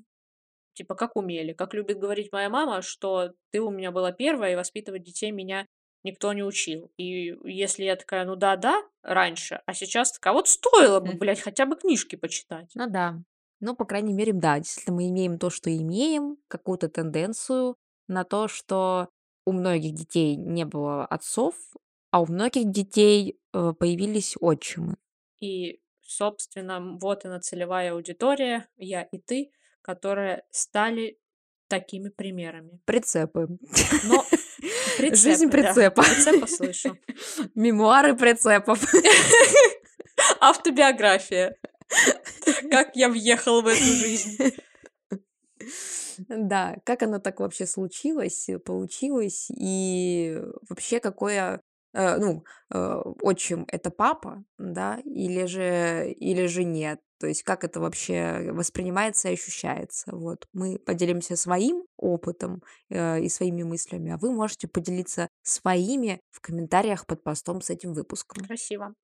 Типа, как умели. Как любит говорить моя мама, что ты у меня была первая, и воспитывать детей меня никто не учил. И если я такая, ну да-да, раньше, а сейчас такая, вот стоило бы, блядь, хотя бы книжки почитать. Ну да. Ну, по крайней мере, да, действительно, мы имеем то, что имеем, какую-то тенденцию на то, что у многих детей не было отцов, а у многих детей э, появились отчимы. И, собственно, вот она целевая аудитория, я и ты, которые стали такими примерами. Прицепы. Но Жизнь прицепы, да, прицепа. прицепа слышу. Мемуары прицепов. Автобиография. Как я въехал в эту жизнь. Да, как оно так вообще случилось, э, получилось, и вообще какое, э, ну, э, отчим- это папа, да, или же или же нет? То есть как это вообще воспринимается и ощущается? Вот мы поделимся своим опытом, э, и своими мыслями, а вы можете поделиться своими в комментариях под постом с этим выпуском. Красиво.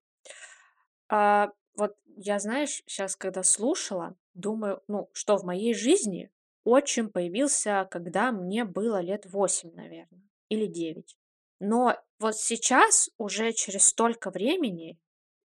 А, вот я, знаешь, сейчас, когда слушала, думаю, ну, что в моей жизни отчим появился, когда мне было лет 8, наверное, или 9. Но вот сейчас, уже через столько времени,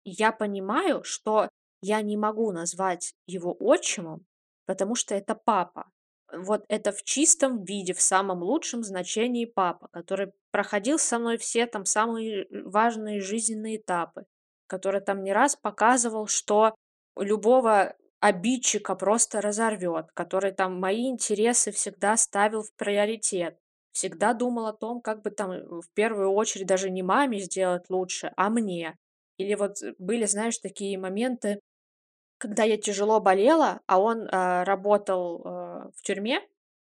я понимаю, что я не могу назвать его отчимом, потому что это папа. Вот это в чистом виде, в самом лучшем значении папа, который проходил со мной все там самые важные жизненные этапы, который там не раз показывал, что любого обидчика просто разорвет, который там мои интересы всегда ставил в приоритет, всегда думал о том, как бы там э, в первую очередь даже не маме сделать лучше, а мне. Или вот э, были, знаешь, такие моменты, когда я тяжело болела, а он, а, работал, а, в тюрьме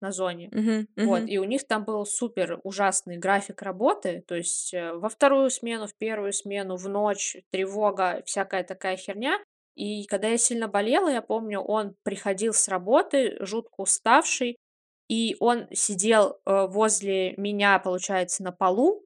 на зоне. Мгм, Вот, мгм. и у них там был супер ужасный график работы. То есть, э, во вторую смену, в первую смену, в ночь, тревога, всякая такая херня. И когда я сильно болела, я помню, он приходил с работы, жутко уставший, и он сидел, э, возле меня, получается, на полу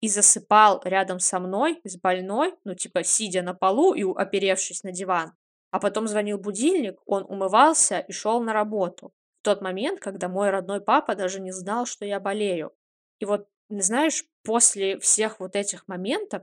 и засыпал рядом со мной, с больной, ну, типа, сидя на полу и оперевшись на диван. А потом звонил будильник, он умывался и шел на работу. Тот момент, когда мой родной папа даже не знал, что я болею. И вот, знаешь, после всех вот этих моментов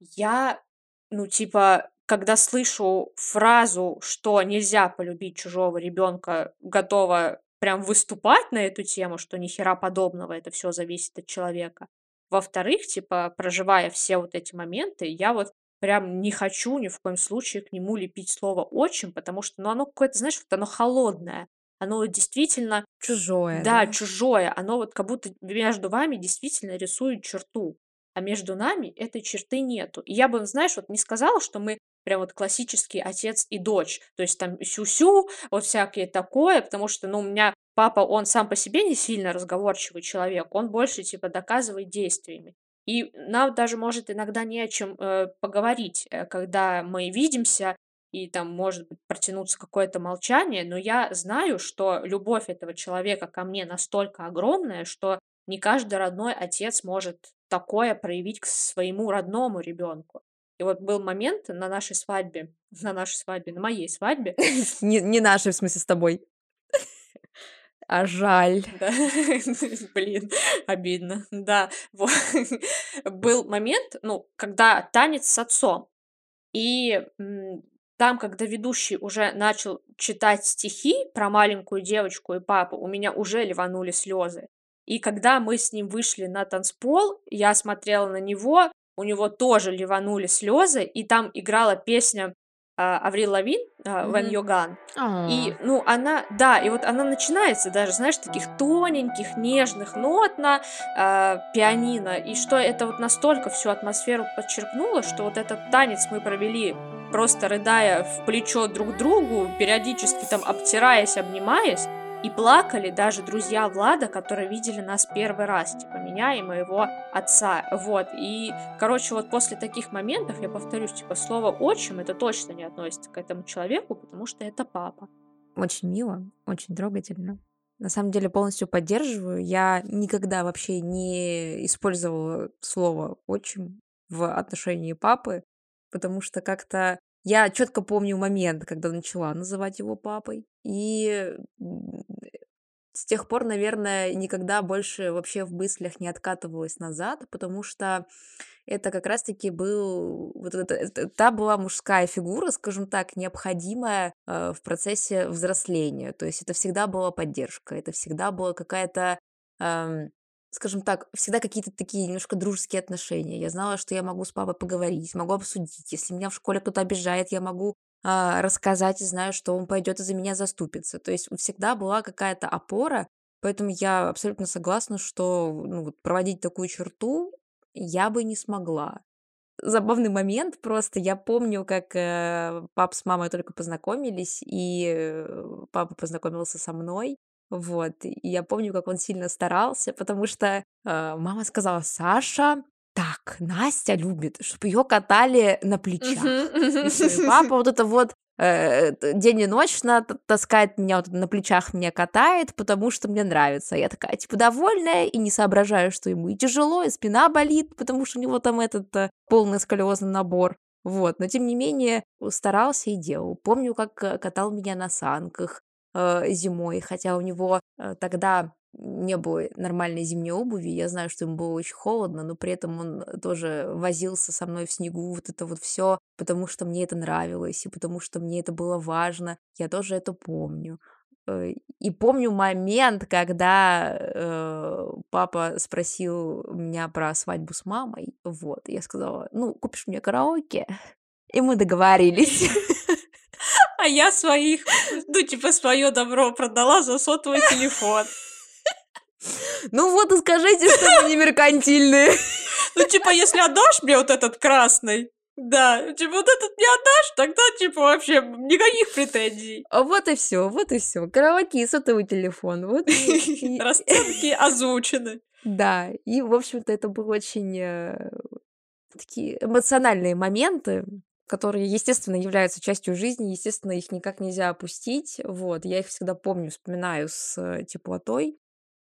я, ну, типа, когда слышу фразу, что нельзя полюбить чужого ребенка, готова прям выступать на эту тему, что ни хера подобного, это все зависит от человека. Во-вторых, типа, проживая все вот эти моменты, я вот прям не хочу ни в коем случае к нему лепить слово «отчим», потому что, ну, оно какое-то, знаешь, вот оно холодное. Оно действительно, Чужое, да, да? чужое. Оно вот как будто между вами действительно рисует черту, а между нами этой черты нету. И я бы, знаешь, вот не сказала, что мы прям вот классический отец и дочь. То есть там сю-сю, вот всякое такое, потому что, ну, у меня папа, он сам по себе не сильно разговорчивый человек, он больше, типа, доказывает действиями. И нам даже может иногда не о чем э, поговорить, э, когда мы видимся, и там может быть протянуться какое-то молчание, но я знаю, что любовь этого человека ко мне настолько огромная, что не каждый родной отец может такое проявить к своему родному ребенку. И вот был момент на нашей свадьбе, на нашей свадьбе, на моей свадьбе, Не, не наши, в смысле, с тобой. А жаль. Да, блин, обидно. Да, вот. Был момент, ну, когда танец с отцом. И там, когда ведущий уже начал читать стихи про маленькую девочку и папу, у меня уже ливанули слезы. И когда мы с ним вышли на танцпол, я смотрела на него, у него тоже ливанули слезы, и там играла песня а, Аврил Лавин а, Мгм. You're Gone. И, А, ну, она, да, и вот она начинается даже, знаешь, таких тоненьких, нежных нот на а, пианино, и что это вот настолько всю атмосферу подчеркнуло, что вот этот танец мы провели просто рыдая в плечо друг другу, периодически там обтираясь, обнимаясь, и плакали даже друзья Влада, которые видели нас первый раз, типа меня и моего отца, вот, и, короче, вот после таких моментов, я повторюсь, типа, слово «отчим» это точно не относится к этому человеку, потому что это папа. Очень мило, очень трогательно. На самом деле полностью поддерживаю. Я никогда вообще не использовала слово отчим в отношении папы, потому что как-то я четко помню момент, когда начала называть его папой. И с тех пор, наверное, никогда больше вообще в мыслях не откатывалась назад, потому что это как раз-таки был вот это, это- та была мужская фигура, скажем так, необходимая э, в процессе взросления. То есть это всегда была поддержка, это всегда была какая-то, ам, скажем так, всегда какие-то такие немножко дружеские отношения. Я знала, что я могу с папой поговорить, могу обсудить. Если меня в школе кто-то обижает, я могу а, рассказать и знаю, что он пойдет и за меня заступится. То есть всегда была какая-то опора, поэтому я абсолютно согласна, что ну, проводить такую черту я бы не смогла. Забавный момент просто. Я помню, как э, папа с мамой только познакомились, и э, папа познакомился со мной. Вот. И я помню, как он сильно старался, потому что э, мама сказала, Саша, так, Настя любит, чтобы ее катали на плечах. И папа вот это вот э, день и ночь на- таскает меня, вот на плечах меня катает, потому что мне нравится. Я такая, типа, довольная и не соображаю, что ему и тяжело, и спина болит, потому что у него там этот э, полный сколиозный набор. Вот, но тем не менее старался и делал. Помню, как э, катал меня на санках э, зимой, хотя у него э, тогда не было нормальной зимней обуви. Я знаю, что ему было очень холодно, но при этом он тоже возился со мной в снегу, вот это вот все, потому что мне это нравилось, и потому что мне это было важно. Я тоже это помню. Э, И помню момент, когда э, папа спросил меня про свадьбу с мамой. Вот, я сказала, ну, купишь мне караоке? И мы договорились. А я своих, ну, типа, свое добро продала за сотовый телефон. Ну вот и скажите, что мы не меркантильные. Ну, типа, если отдашь мне вот этот красный, да, типа, вот этот не отдашь, тогда, типа, вообще никаких претензий. А Вот и все, вот и все. Караоке и сотовый телефон. Вот и- Расценки озвучены. Да, и, в общем-то, это были очень э, такие эмоциональные моменты, которые, естественно, являются частью жизни, естественно, их никак нельзя опустить. Вот, я их всегда помню, вспоминаю с э, теплотой.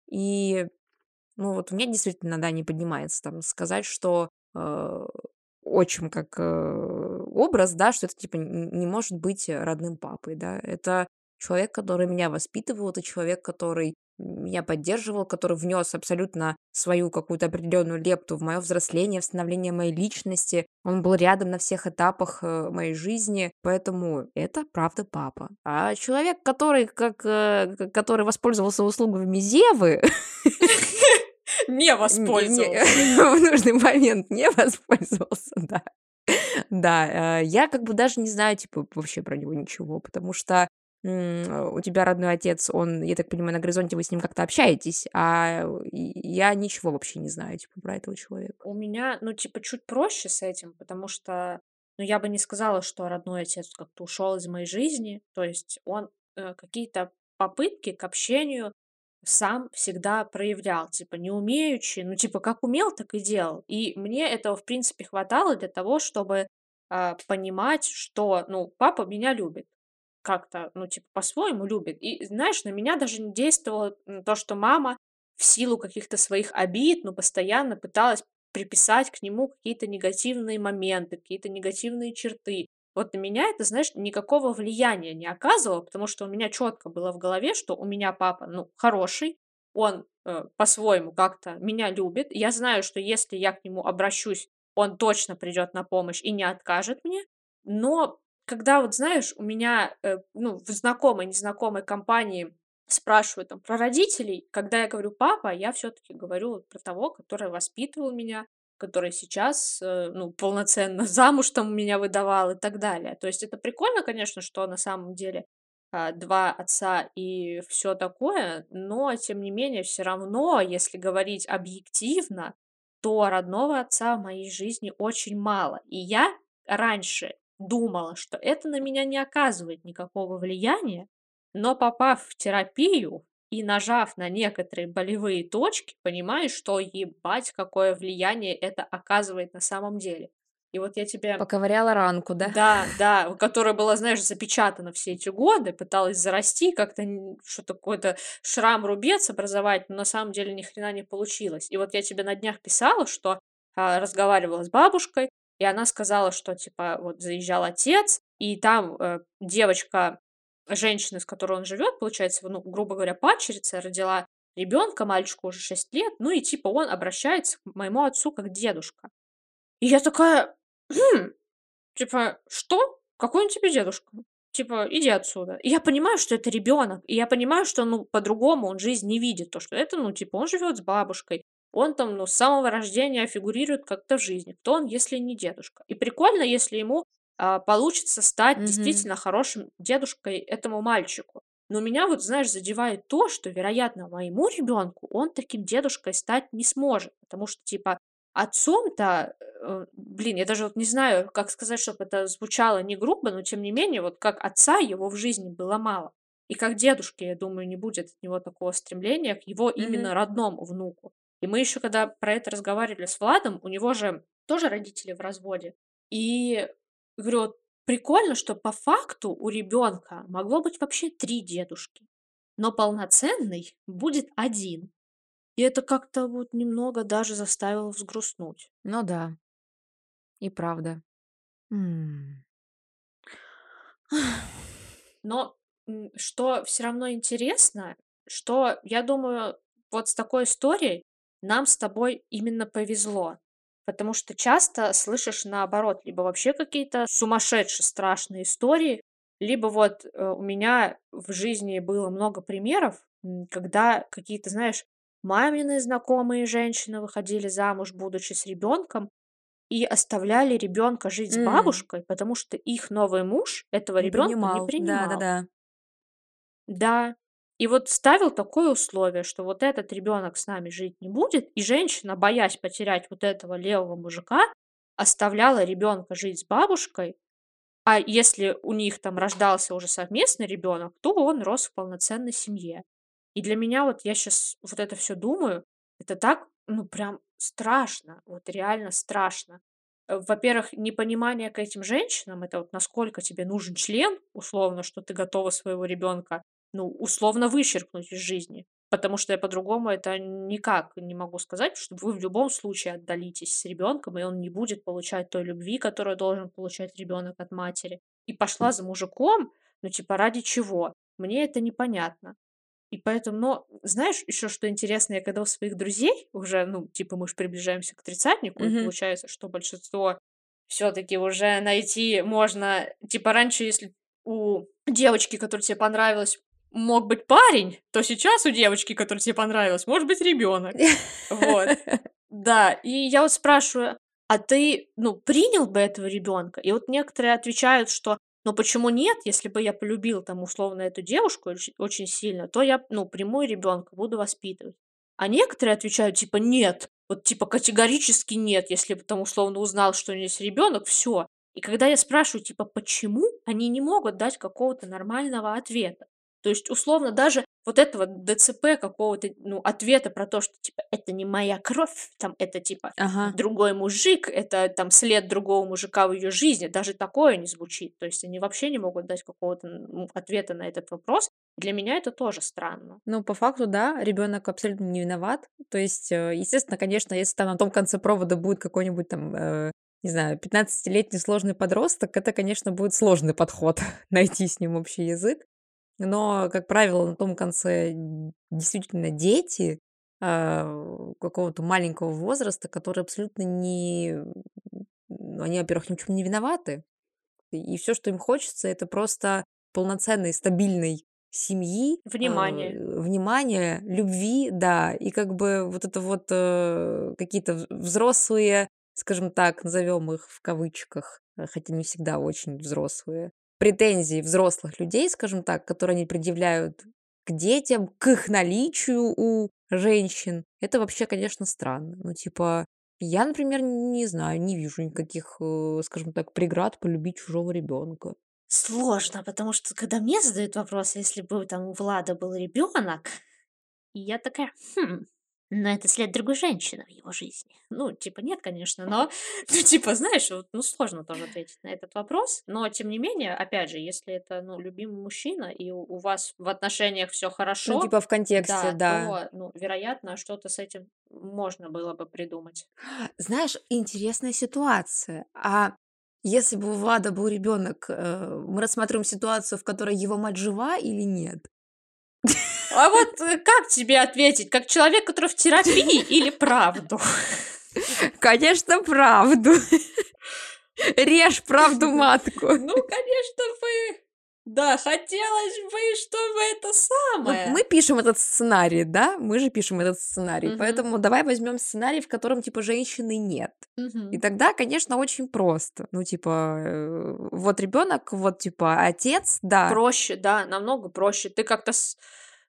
И, ну, вот у меня действительно, да, не поднимается там сказать, что э, отчим как э, образ, да, что это типа не может быть родным папой, да. Это человек, который меня воспитывал, это человек, который меня поддерживал, который внес абсолютно свою какую-то определенную лепту в мое взросление, в становление моей личности. Он был рядом на всех этапах э, моей жизни, поэтому это правда папа. А человек, который как э, который воспользовался услугами Зевы, не- воспользовался. в нужный момент не воспользовался, да. Да, э, я как бы даже не знаю, типа, вообще про него ничего, потому что м, у тебя родной отец, он, я так понимаю, на горизонте вы с ним как-то общаетесь, а я ничего вообще не знаю, типа, про этого человека. У меня, ну, типа, чуть проще с этим, потому что, ну, я бы не сказала, что родной отец как-то ушел из моей жизни. То есть он э, какие-то попытки к общению сам всегда проявлял, типа, не умеючи, ну, типа, как умел, так и делал. И мне этого, в принципе, хватало для того, чтобы а, понимать, что, ну, папа меня любит как-то, ну, типа, по-своему любит. И, знаешь, на меня даже не действовало то, что мама в силу каких-то своих обид, ну, постоянно пыталась приписать к нему какие-то негативные моменты, какие-то негативные черты. Вот на меня это, знаешь, никакого влияния не оказывало, потому что у меня четко было в голове, что у меня папа, ну, хороший, он э, по-своему как-то меня любит. Я знаю, что если я к нему обращусь, он точно придет на помощь и не откажет мне. Но когда вот, знаешь, у меня, э, ну, в знакомой, незнакомой компании спрашивают там про родителей, когда я говорю папа, я все-таки говорю вот про того, который воспитывал меня, который сейчас, э, ну, полноценно замуж там меня выдавал и так далее. То есть это прикольно, конечно, что на самом деле а, два отца и все такое, но тем не менее все равно, если говорить объективно, то родного отца в моей жизни очень мало. И я раньше думала, что это на меня не оказывает никакого влияния, но попав в терапию и нажав на некоторые болевые точки, понимаешь, что ебать, какое влияние это оказывает на самом деле. И вот я тебе Поковыряла ранку, да? да, да, которая была, знаешь, запечатана все эти годы, пыталась зарасти, как-то что-то какой-то шрам, рубец образовать, но на самом деле ни хрена не получилось. И вот я тебе на днях писала, что а, разговаривала с бабушкой, и она сказала, что типа вот заезжал отец, и там э, девочка, женщина, с которой он живет, получается, ну, грубо говоря, падчерица, родила ребенка, мальчику уже 6 лет, ну и типа он обращается к моему отцу как дедушка. И я такая, «Хм, Типа, что? Какой он тебе дедушка? Типа, иди отсюда. И я понимаю, что это ребенок, и я понимаю, что, ну, по-другому он жизнь не видит, то, что это, ну, типа, он живет с бабушкой, он там, ну, с самого рождения фигурирует как-то в жизни. Кто он, если не дедушка? И прикольно, если ему а, получится стать Мгм. действительно хорошим дедушкой этому мальчику. Но меня вот, знаешь, задевает то, что, вероятно, моему ребенку он таким дедушкой стать не сможет, потому что, типа, отцом-то э, блин, я даже вот не знаю, как сказать, чтобы это звучало не грубо, но тем не менее, вот как отца его в жизни было мало. И как дедушки, я думаю, не будет от него такого стремления к его Мгм. именно родному внуку. И мы еще когда про это разговаривали с Владом, у него же тоже родители в разводе. И говорю, вот прикольно, что по факту у ребенка могло быть вообще три дедушки, но полноценный будет один. И это как-то вот немного даже заставило взгрустнуть. Ну да, и правда. М. Но, что все равно интересно, что, я думаю, вот с такой историей нам с тобой именно повезло. Потому что часто слышишь наоборот, либо вообще какие-то сумасшедшие страшные истории, либо вот э, у меня в жизни было много примеров, когда какие-то, знаешь, мамины знакомые женщины выходили замуж, будучи с ребенком, и оставляли ребенка жить с М. бабушкой, потому что их новый муж этого Не ребенка не принимал. принимал. Да-да-да. Да. И вот ставил такое условие, что вот этот ребенок с нами жить не будет, и женщина, боясь потерять вот этого левого мужика, оставляла ребенка жить с бабушкой, а если у них там рождался уже совместный ребенок, то он рос в полноценной семье. И для меня вот я сейчас вот это все думаю, это так, ну прям страшно, вот реально страшно. э, во-первых, непонимание к этим женщинам, это вот насколько тебе нужен член, условно, что ты готова своего ребенка, ну, условно вычеркнуть из жизни. Потому что я по-другому это никак не могу сказать, что вы в любом случае отдалитесь с ребенком, и он не будет получать той любви, которую должен получать ребенок от матери. И пошла за мужиком, ну, типа, ради чего? Мне это непонятно. И поэтому, но знаешь, еще что интересно, я когда у своих друзей уже, ну, типа, мы же приближаемся к тридцатнику, и Мгм. получается, что большинство все-таки уже найти можно, типа, раньше, если у девочки, которая тебе понравилась, мог быть парень, то сейчас у девочки, которая тебе понравилась, может быть ребенок. Вот. Да, и я вот спрашиваю, а ты, ну, принял бы этого ребенка? И вот некоторые отвечают, что, ну, почему нет, если бы я полюбил там условно эту девушку очень, сильно, то я, ну, приму ребенка, буду воспитывать. А некоторые отвечают, типа, нет, вот, типа, категорически нет, если бы там условно узнал, что у нее есть ребенок, все. И когда я спрашиваю, типа, почему, они не могут дать какого-то нормального ответа. То есть, условно, даже вот этого ДЦП какого-то, ну, ответа про то, что, типа, это не моя кровь, там, это, типа, Ага. другой мужик, это, там, след другого мужика в ее жизни, даже такое не звучит. То есть они вообще не могут дать какого-то ну, ответа на этот вопрос. Для меня это тоже странно. Ну, по факту, да, ребенок абсолютно не виноват. То есть, э, естественно, конечно, если там на том конце провода будет какой-нибудь там, э, не знаю, 15-летний сложный подросток, это, конечно, будет сложный подход найти с ним общий язык. Но, как правило, на том конце действительно дети а, какого-то маленького возраста, которые абсолютно не... ну, Они, во-первых, ни в чем не виноваты. И все, что им хочется, это просто полноценной, стабильной семьи, а, Внимание. внимания, любви, да, и как бы вот это вот э, какие-то вз- взрослые, скажем так, назовем их в кавычках, э, хотя не всегда очень взрослые, претензии взрослых людей, скажем так, которые они предъявляют к детям, к их наличию у женщин, это вообще, конечно, странно. Ну, типа, я, например, не знаю, не вижу никаких, э, скажем так, преград полюбить чужого ребенка. Сложно, потому что когда мне задают вопрос, если бы там у Влада был ребенок, я такая, хм, но это след другой женщины в его жизни. Ну, типа, нет, конечно, но, ну, типа, знаешь, вот, ну, сложно тоже ответить на этот вопрос. Но, тем не менее, опять же, если это, ну, любимый мужчина, и у, у вас в отношениях все Ну, хорошо, типа в контексте, да, да. то, ну, вероятно, что-то с этим можно было бы придумать. Знаешь, интересная ситуация. А если бы у Влада был ребенок, э, мы рассматриваем ситуацию, в которой его мать жива или нет? А вот э, как тебе ответить? Как человек, который в терапии или правду? Конечно, правду. Режь правду матку. Ну, конечно, бы. Да, хотелось бы, чтобы это самое. мы пишем этот сценарий, да? Мы же пишем этот сценарий. Мгм. Поэтому давай возьмем сценарий, в котором типа женщины нет. И Мгм. тогда, конечно, очень просто. Ну, типа, э, вот ребенок, вот типа отец, да. Проще, да, намного проще. Ты как-то с,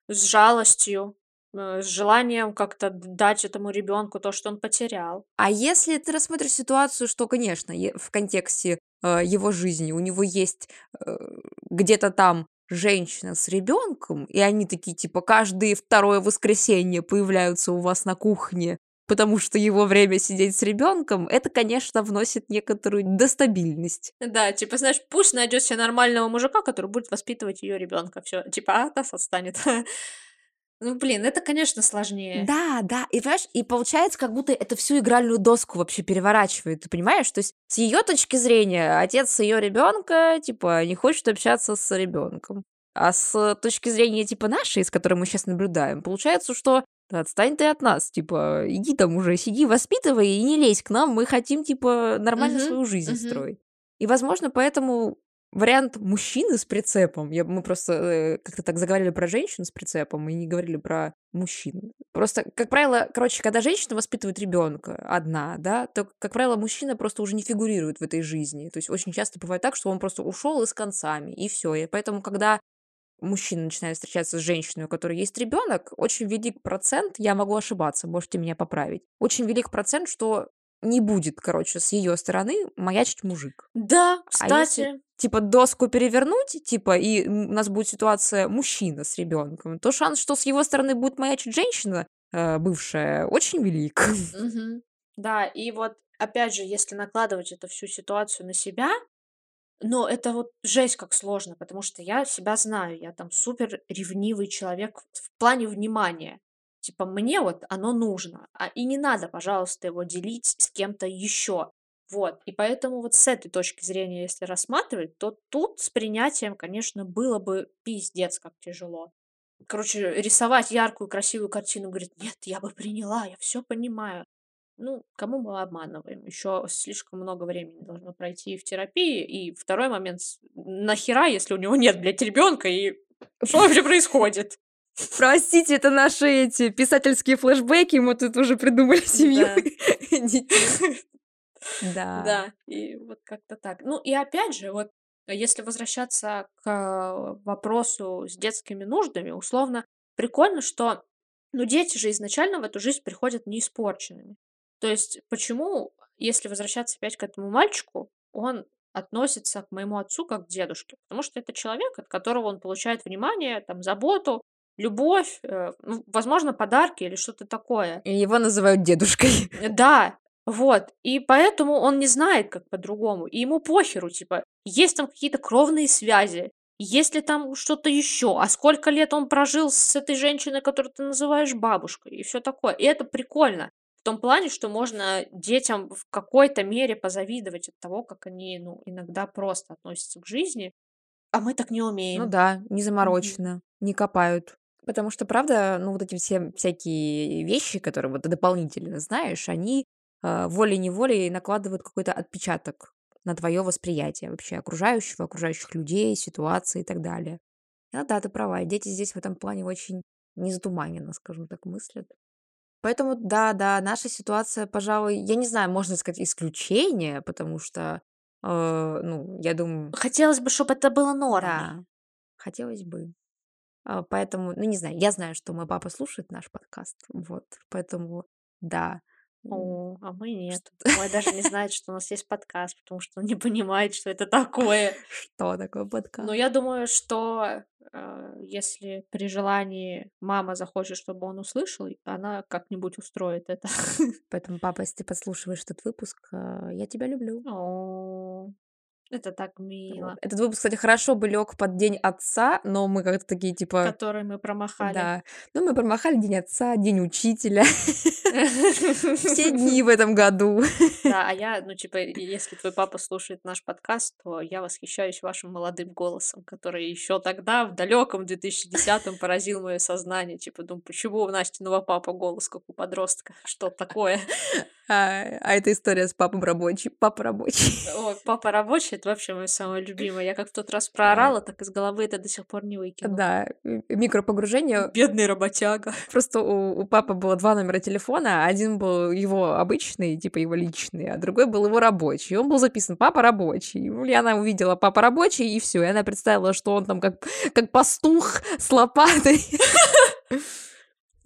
с жалостью, э, с желанием как-то дать этому ребенку то, что он потерял. А если ты рассмотришь ситуацию, что, конечно, в контексте э, его жизни у него есть э, где-то там женщина с ребенком, и они такие, типа, каждое второе воскресенье появляются у вас на кухне, потому что его время сидеть с ребенком, это, конечно, вносит некоторую достабильность. Да, типа, знаешь, пусть найдет себе нормального мужика, который будет воспитывать ее ребенка. Все, типа, а Тасс отстанет. Ну, блин, это, конечно, сложнее. Да, да, и понимаешь, и получается, как будто это всю игральную доску вообще переворачивает, ты понимаешь? То есть с ее точки зрения отец ее ребенка, типа, не хочет общаться с ребенком. А с точки зрения, типа, нашей, с которой мы сейчас наблюдаем, получается, что «Да отстань ты от нас, типа, иди там уже, сиди, воспитывай и не лезь к нам, мы хотим, типа, нормально Мгм, свою жизнь мгм. строить. И, возможно, поэтому вариант мужчины с прицепом, я, мы просто э, как-то так заговорили про женщин с прицепом и не говорили про мужчин. Просто, как правило, короче, когда женщина воспитывает ребенка одна, да, то, как правило, мужчина просто уже не фигурирует в этой жизни. То есть очень часто бывает так, что он просто ушел и с концами, и все. И поэтому, когда мужчина начинает встречаться с женщиной, у которой есть ребенок, очень велик процент, я могу ошибаться, можете меня поправить, очень велик процент, что не будет, короче, с ее стороны маячить мужик. Да, А если, кстати, типа, доску перевернуть, типа, и у нас будет ситуация мужчина с ребенком, то шанс, что с его стороны будет маячить женщина, э, бывшая, очень велик. Мгм. Да, и вот опять же, если накладывать эту всю ситуацию на себя, но это вот жесть как сложно, потому что я себя знаю, я там супер ревнивый человек в плане внимания. Типа мне вот оно нужно, а и не надо, пожалуйста, его делить с кем-то еще. Вот, и поэтому вот с этой точки зрения, если рассматривать, то тут с принятием, конечно, было бы пиздец как тяжело. Короче, рисовать яркую, красивую картину, говорит: "Нет, я бы приняла, я все понимаю". Ну, кому мы обманываем? Еще слишком много времени должно пройти в терапии. И второй момент, с- нахера, если у него нет, блядь, ребенка, и что вообще происходит? Простите, это наши эти писательские флешбеки, мы тут уже придумали семью Да. Да. И вот как-то так. Ну, и опять же, вот э, если возвращаться к вопросу с детскими нуждами, условно, прикольно, что, ну, дети же изначально в эту жизнь приходят не испорченными. То есть, почему, если возвращаться опять к этому мальчику, он относится к моему отцу как к дедушке? Потому что это человек, от которого он получает внимание, там, заботу, любовь, э, ну, возможно, подарки или что-то такое. И его называют дедушкой. Э, Да, вот. И поэтому он не знает, как по-другому. И ему похеру, типа, есть там какие-то кровные связи, есть ли там что-то еще, а сколько лет он прожил с этой женщиной, которую ты называешь бабушкой, и все такое. И это прикольно. В том плане, что можно детям в какой-то мере позавидовать от того, как они, ну, иногда просто относятся к жизни, а мы так не Ну умеем. да, не заморочено, не копают. Потому что, правда, ну вот эти все всякие вещи, которые вот дополнительно знаешь, они а, волей-неволей накладывают какой-то отпечаток на твое восприятие вообще окружающего, окружающих людей, ситуации и так далее. Ну да, ты права, дети здесь в этом плане очень незатуманенно, скажем так, мыслят. Поэтому да, да, наша ситуация, пожалуй, я не знаю, можно сказать исключение, потому что, э, ну, я думаю, Хотелось бы, чтобы это было нормой. да, хотелось бы. А, поэтому, ну, не знаю, я знаю, что мой папа слушает наш подкаст, вот, поэтому да. М, О, а мы нет. Что, Мой даже не знает, что у нас есть подкаст, потому что он не понимает, что это такое. что такое Но подкаст? я думаю, что если при желании мама захочет, чтобы он услышал, она как-нибудь устроит это. Поэтому, папа, если ты подслушиваешь этот выпуск, а, я тебя люблю. О, это так Вот. мило. Этот выпуск, кстати, хорошо бы лег под День отца, но мы как-то такие, типа, Который мы промахали. да. Ну, мы промахали День отца, День учителя. Все дни в этом году. Да, а я, ну, типа, если твой папа слушает наш подкаст, то я восхищаюсь вашим молодым голосом, который еще тогда, в далеком 2010-м, поразил мое сознание. Типа, думаю, почему у Настиного папа голос, как у подростка? Что такое? А, а эта история с папой рабочий. Папа рабочий. Ой, папа рабочий, это вообще мое самое любимое. Я как в тот раз проорала, так из головы это до сих пор не выкину. Да, микропогружение. Бедный работяга. Просто у, у папы было два номера телефона. Один был его обычный, типа его личный, а другой был его рабочий. Он был записан «Папа рабочий». Ну, И она увидела «Папа рабочий», и все. И она представила, что он там как, как пастух с лопатой.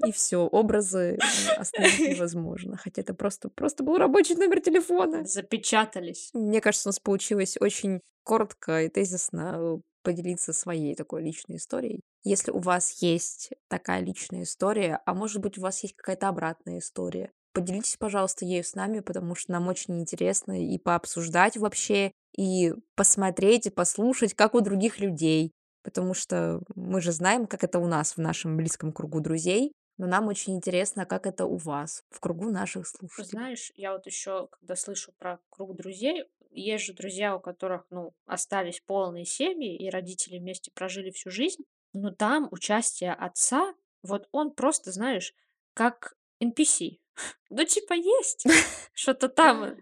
И все, образы м, остановить невозможно. Хотя это просто, просто был рабочий номер телефона. Запечатались. Мне кажется, у нас получилось очень коротко и тезисно э, поделиться своей такой личной историей. Если у вас есть такая личная история, а может быть у вас есть какая-то обратная история, поделитесь, пожалуйста, ею с нами, потому что нам очень интересно и пообсуждать вообще, и посмотреть, и послушать, как у других людей. Потому что мы же знаем, как это у нас в нашем близком кругу друзей, но нам очень интересно, как это у вас в кругу наших слушателей. Знаешь, я вот еще, когда слышу про круг друзей, есть же друзья, у которых, ну, остались полные семьи, и родители вместе прожили всю жизнь, но там участие отца, вот он просто, знаешь, как NPC. Ну, типа, есть, что-то там э,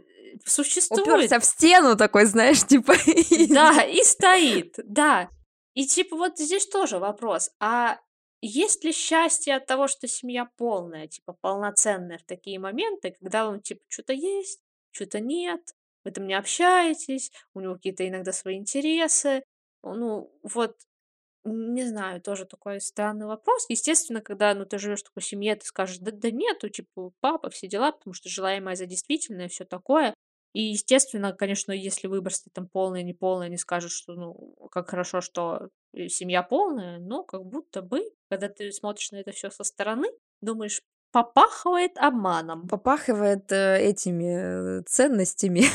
существует, Уперся в стену такой, знаешь, типа. да, и стоит, да. И типа вот здесь тоже вопрос, а есть ли счастье от того, что семья полная, типа полноценная в такие моменты, когда он типа что-то есть, что-то нет, вы там не общаетесь, у него какие-то иногда свои интересы, ну вот не знаю, тоже такой странный вопрос. Естественно, когда, ну, ты живешь в такой семье, ты скажешь, да, да нету, типа, папа, все дела, потому что желаемое за действительное, все такое. И, естественно, конечно, если выбор стоит там полный, неполный, они скажут, что, ну, как хорошо, что э, семья полная, но как будто бы, когда ты смотришь на это все со стороны, думаешь, Попахивает обманом. Попахивает э, этими э, ценностями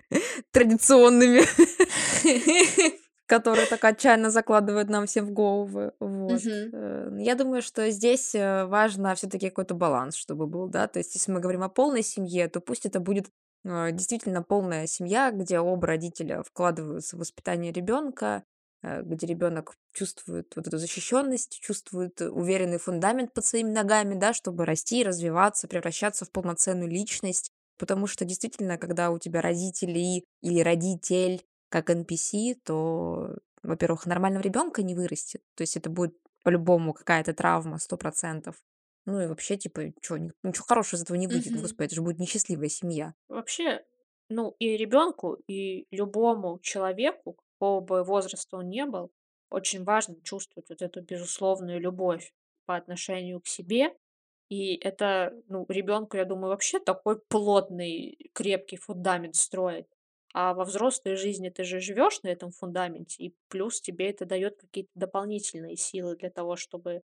традиционными, которые так отчаянно закладывают нам всем в головы. Вот. Э, Я думаю, что здесь э, важно все-таки какой-то баланс, чтобы был, да. То есть, если мы говорим о полной семье, то пусть это будет действительно полная семья, где оба родителя вкладываются в воспитание ребенка, где ребенок чувствует вот эту защищенность, чувствует э, уверенный фундамент под своими ногами, да, чтобы расти, развиваться, превращаться в полноценную личность. Потому что действительно, когда у тебя родители или родитель как NPC, то, во-первых, нормального ребенка не вырастет. То есть это будет по-любому какая-то травма, сто процентов. Ну и вообще, типа, чё, ни- ничего хорошего из этого не выйдет. Мгм. Господи, это же будет несчастливая семья. Вообще, ну, и ребенку, и любому человеку, какого бы возраста он не был, очень важно чувствовать вот эту безусловную любовь по отношению к себе. И это, ну, ребенку, я думаю, вообще такой плотный, крепкий фундамент строит. А во взрослой жизни ты же живешь на этом фундаменте, и плюс тебе это дает какие-то дополнительные силы для того, чтобы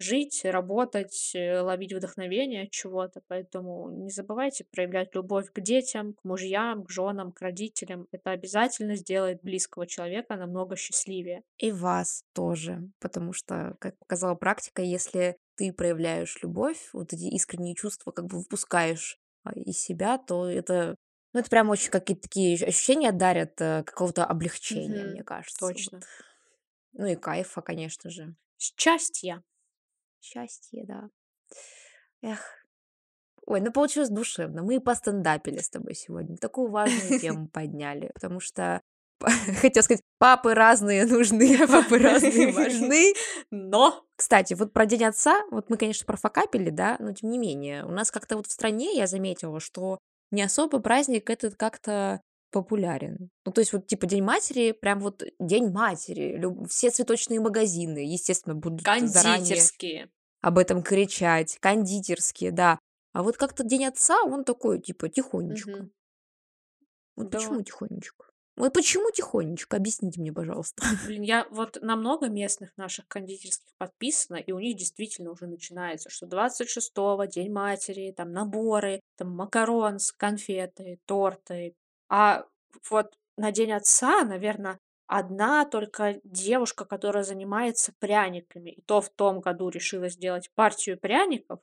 жить, работать, э, ловить вдохновение от чего-то. Поэтому не забывайте проявлять любовь к детям, к мужьям, к женам, к родителям. Это обязательно сделает близкого человека намного счастливее. И вас тоже. Потому что, как показала практика, если ты проявляешь любовь, вот эти искренние чувства как бы выпускаешь а, из себя, то это, ну, это прям очень какие-то такие ощ- ощущения дарят э, какого-то облегчения, мне Мгм. кажется. вот. Точно. Ну и кайфа, конечно же. Счастья. Счастье, да. Эх. Ой, ну получилось душевно. Мы и постендапили с тобой сегодня. Такую важную тему подняли. Потому что, хотел сказать, папы разные нужны, папы разные важны. Но Кстати, вот про День отца, вот мы, конечно, профокапили, да, но тем не менее, у нас как-то вот в стране я заметила, что не особо праздник этот как-то популярен. Ну, то есть вот типа День матери, прям вот День матери, люб- все цветочные магазины, естественно, будут кондитерские. об этом кричать, кондитерские, да. А вот как-то День отца, он такой, типа, тихонечко. Мгм. Вот Да. почему тихонечко? Вот почему тихонечко? Объясните мне, пожалуйста. Блин, я вот на много местных наших кондитерских подписана, и у них действительно уже начинается, что 26-го День матери, там наборы, там макарон с конфеты, торты. А вот на День отца, наверное, одна только девушка, которая занимается пряниками, и то в том году решила сделать партию пряников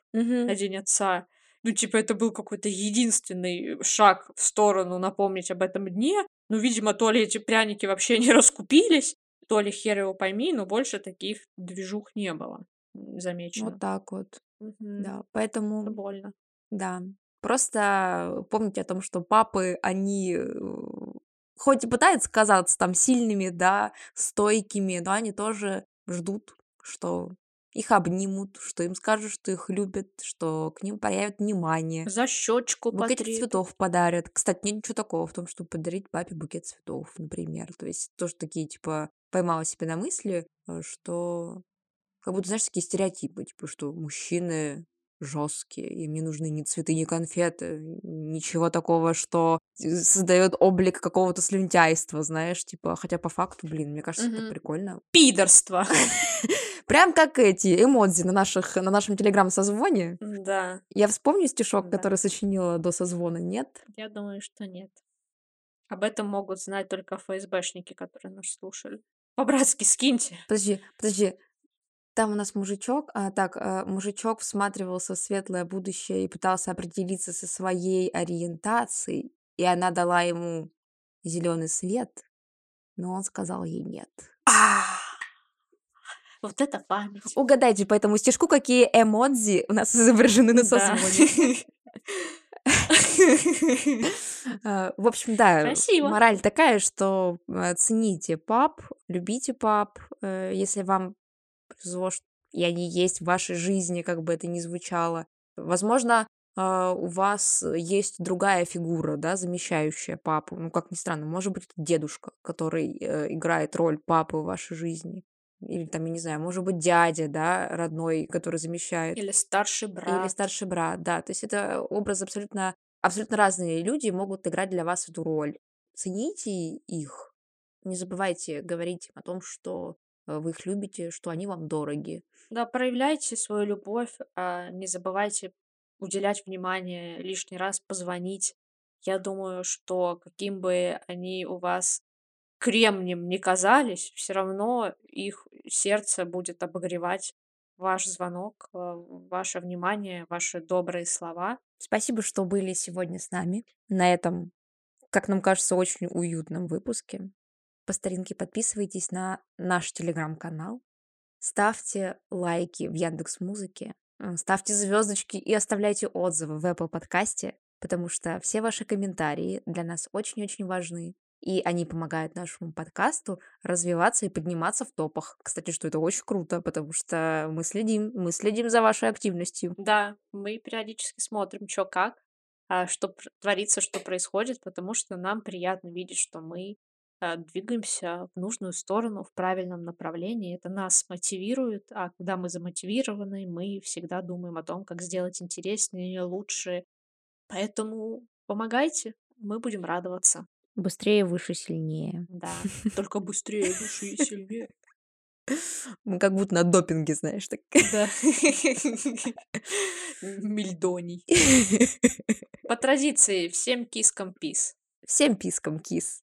на Мгм. День отца. Ну, типа, это был какой-то единственный шаг в сторону напомнить об этом дне. Ну, видимо, то ли эти пряники вообще не раскупились, то ли хер его пойми, но больше таких движух не было м, Вот замечено. так вот, Мгм. да. Это Поэтому больно. Да. Просто помните о том, что папы, они э, хоть и пытаются казаться там сильными, да, стойкими, но они тоже ждут, что их обнимут, что им скажут, что их любят, что к ним проявят внимание, За щечку потребуют. цветов подарят. Кстати, нет ничего такого в том, чтобы подарить папе букет цветов, например. То есть тоже такие, типа, поймала себя на мысли, э, что как будто, знаешь, такие стереотипы, типа, что мужчины жесткие, им не нужны ни цветы, ни конфеты, ничего такого, что создает облик какого-то слюнтяйства, знаешь, типа, хотя по факту, блин, мне кажется, это Мгм. прикольно. Пидорство. Прям как эти эмодзи на, наших, на нашем телеграм-созвоне. Да, Я вспомню стишок, Да. который сочинила до созвона, нет? я думаю, что нет. Об этом могут знать только ФСБшники, которые нас слушали. По-братски скиньте. Подожди, подожди. Там у нас мужичок, а, так, а, мужичок всматривался в светлое будущее и пытался определиться со своей ориентацией, и она дала ему зеленый свет, но он сказал ей нет. А, Вот это память. Угадайте по этому стишку, какие эмодзи у нас изображены на созвоне. А, В общем, да, Красиво. мораль такая, что э, цените пап, любите пап, э, если вам что и они есть в вашей жизни, как бы это ни звучало. Возможно, а, у вас есть другая фигура, да, замещающая папу. Ну, как ни странно, может быть, дедушка, который э, играет роль папы в вашей жизни. Или там, я не знаю, может быть, дядя, да, родной, который замещает. Или старший Или брат. старший брат, да. То есть это образ абсолютно, абсолютно разные люди могут играть для вас эту роль. Цените их. Не забывайте говорить о том, что э, вы их любите, что они вам дороги. Да, проявляйте свою любовь, а, не забывайте уделять внимание, лишний раз позвонить. Я думаю, что каким бы они у вас кремнем не казались, все равно их сердце будет обогревать ваш звонок, а, ваше внимание, ваши добрые слова. Спасибо, что были сегодня с нами на этом, как нам кажется, очень уютном выпуске. По старинке подписывайтесь на наш телеграм-канал, ставьте лайки в Яндекс Музыке, ставьте звездочки и оставляйте отзывы в Apple подкасте, потому что все ваши комментарии для нас очень-очень важны. И они помогают нашему подкасту развиваться и подниматься в топах. Кстати, что это очень круто, потому что мы следим, мы следим за вашей активностью. Да, мы периодически смотрим, что как, а, что творится, что происходит, потому что нам приятно видеть, что мы а, двигаемся в нужную сторону, в правильном направлении. Это нас мотивирует, а когда мы замотивированы, мы всегда думаем о том, как сделать интереснее, лучше. Поэтому помогайте, мы будем радоваться. Быстрее, выше, сильнее. Да, только быстрее, выше и сильнее. Мы как будто на допинге, знаешь, так. Да. Мельдоний. По традиции, всем кискам пис. Всем пискам кис.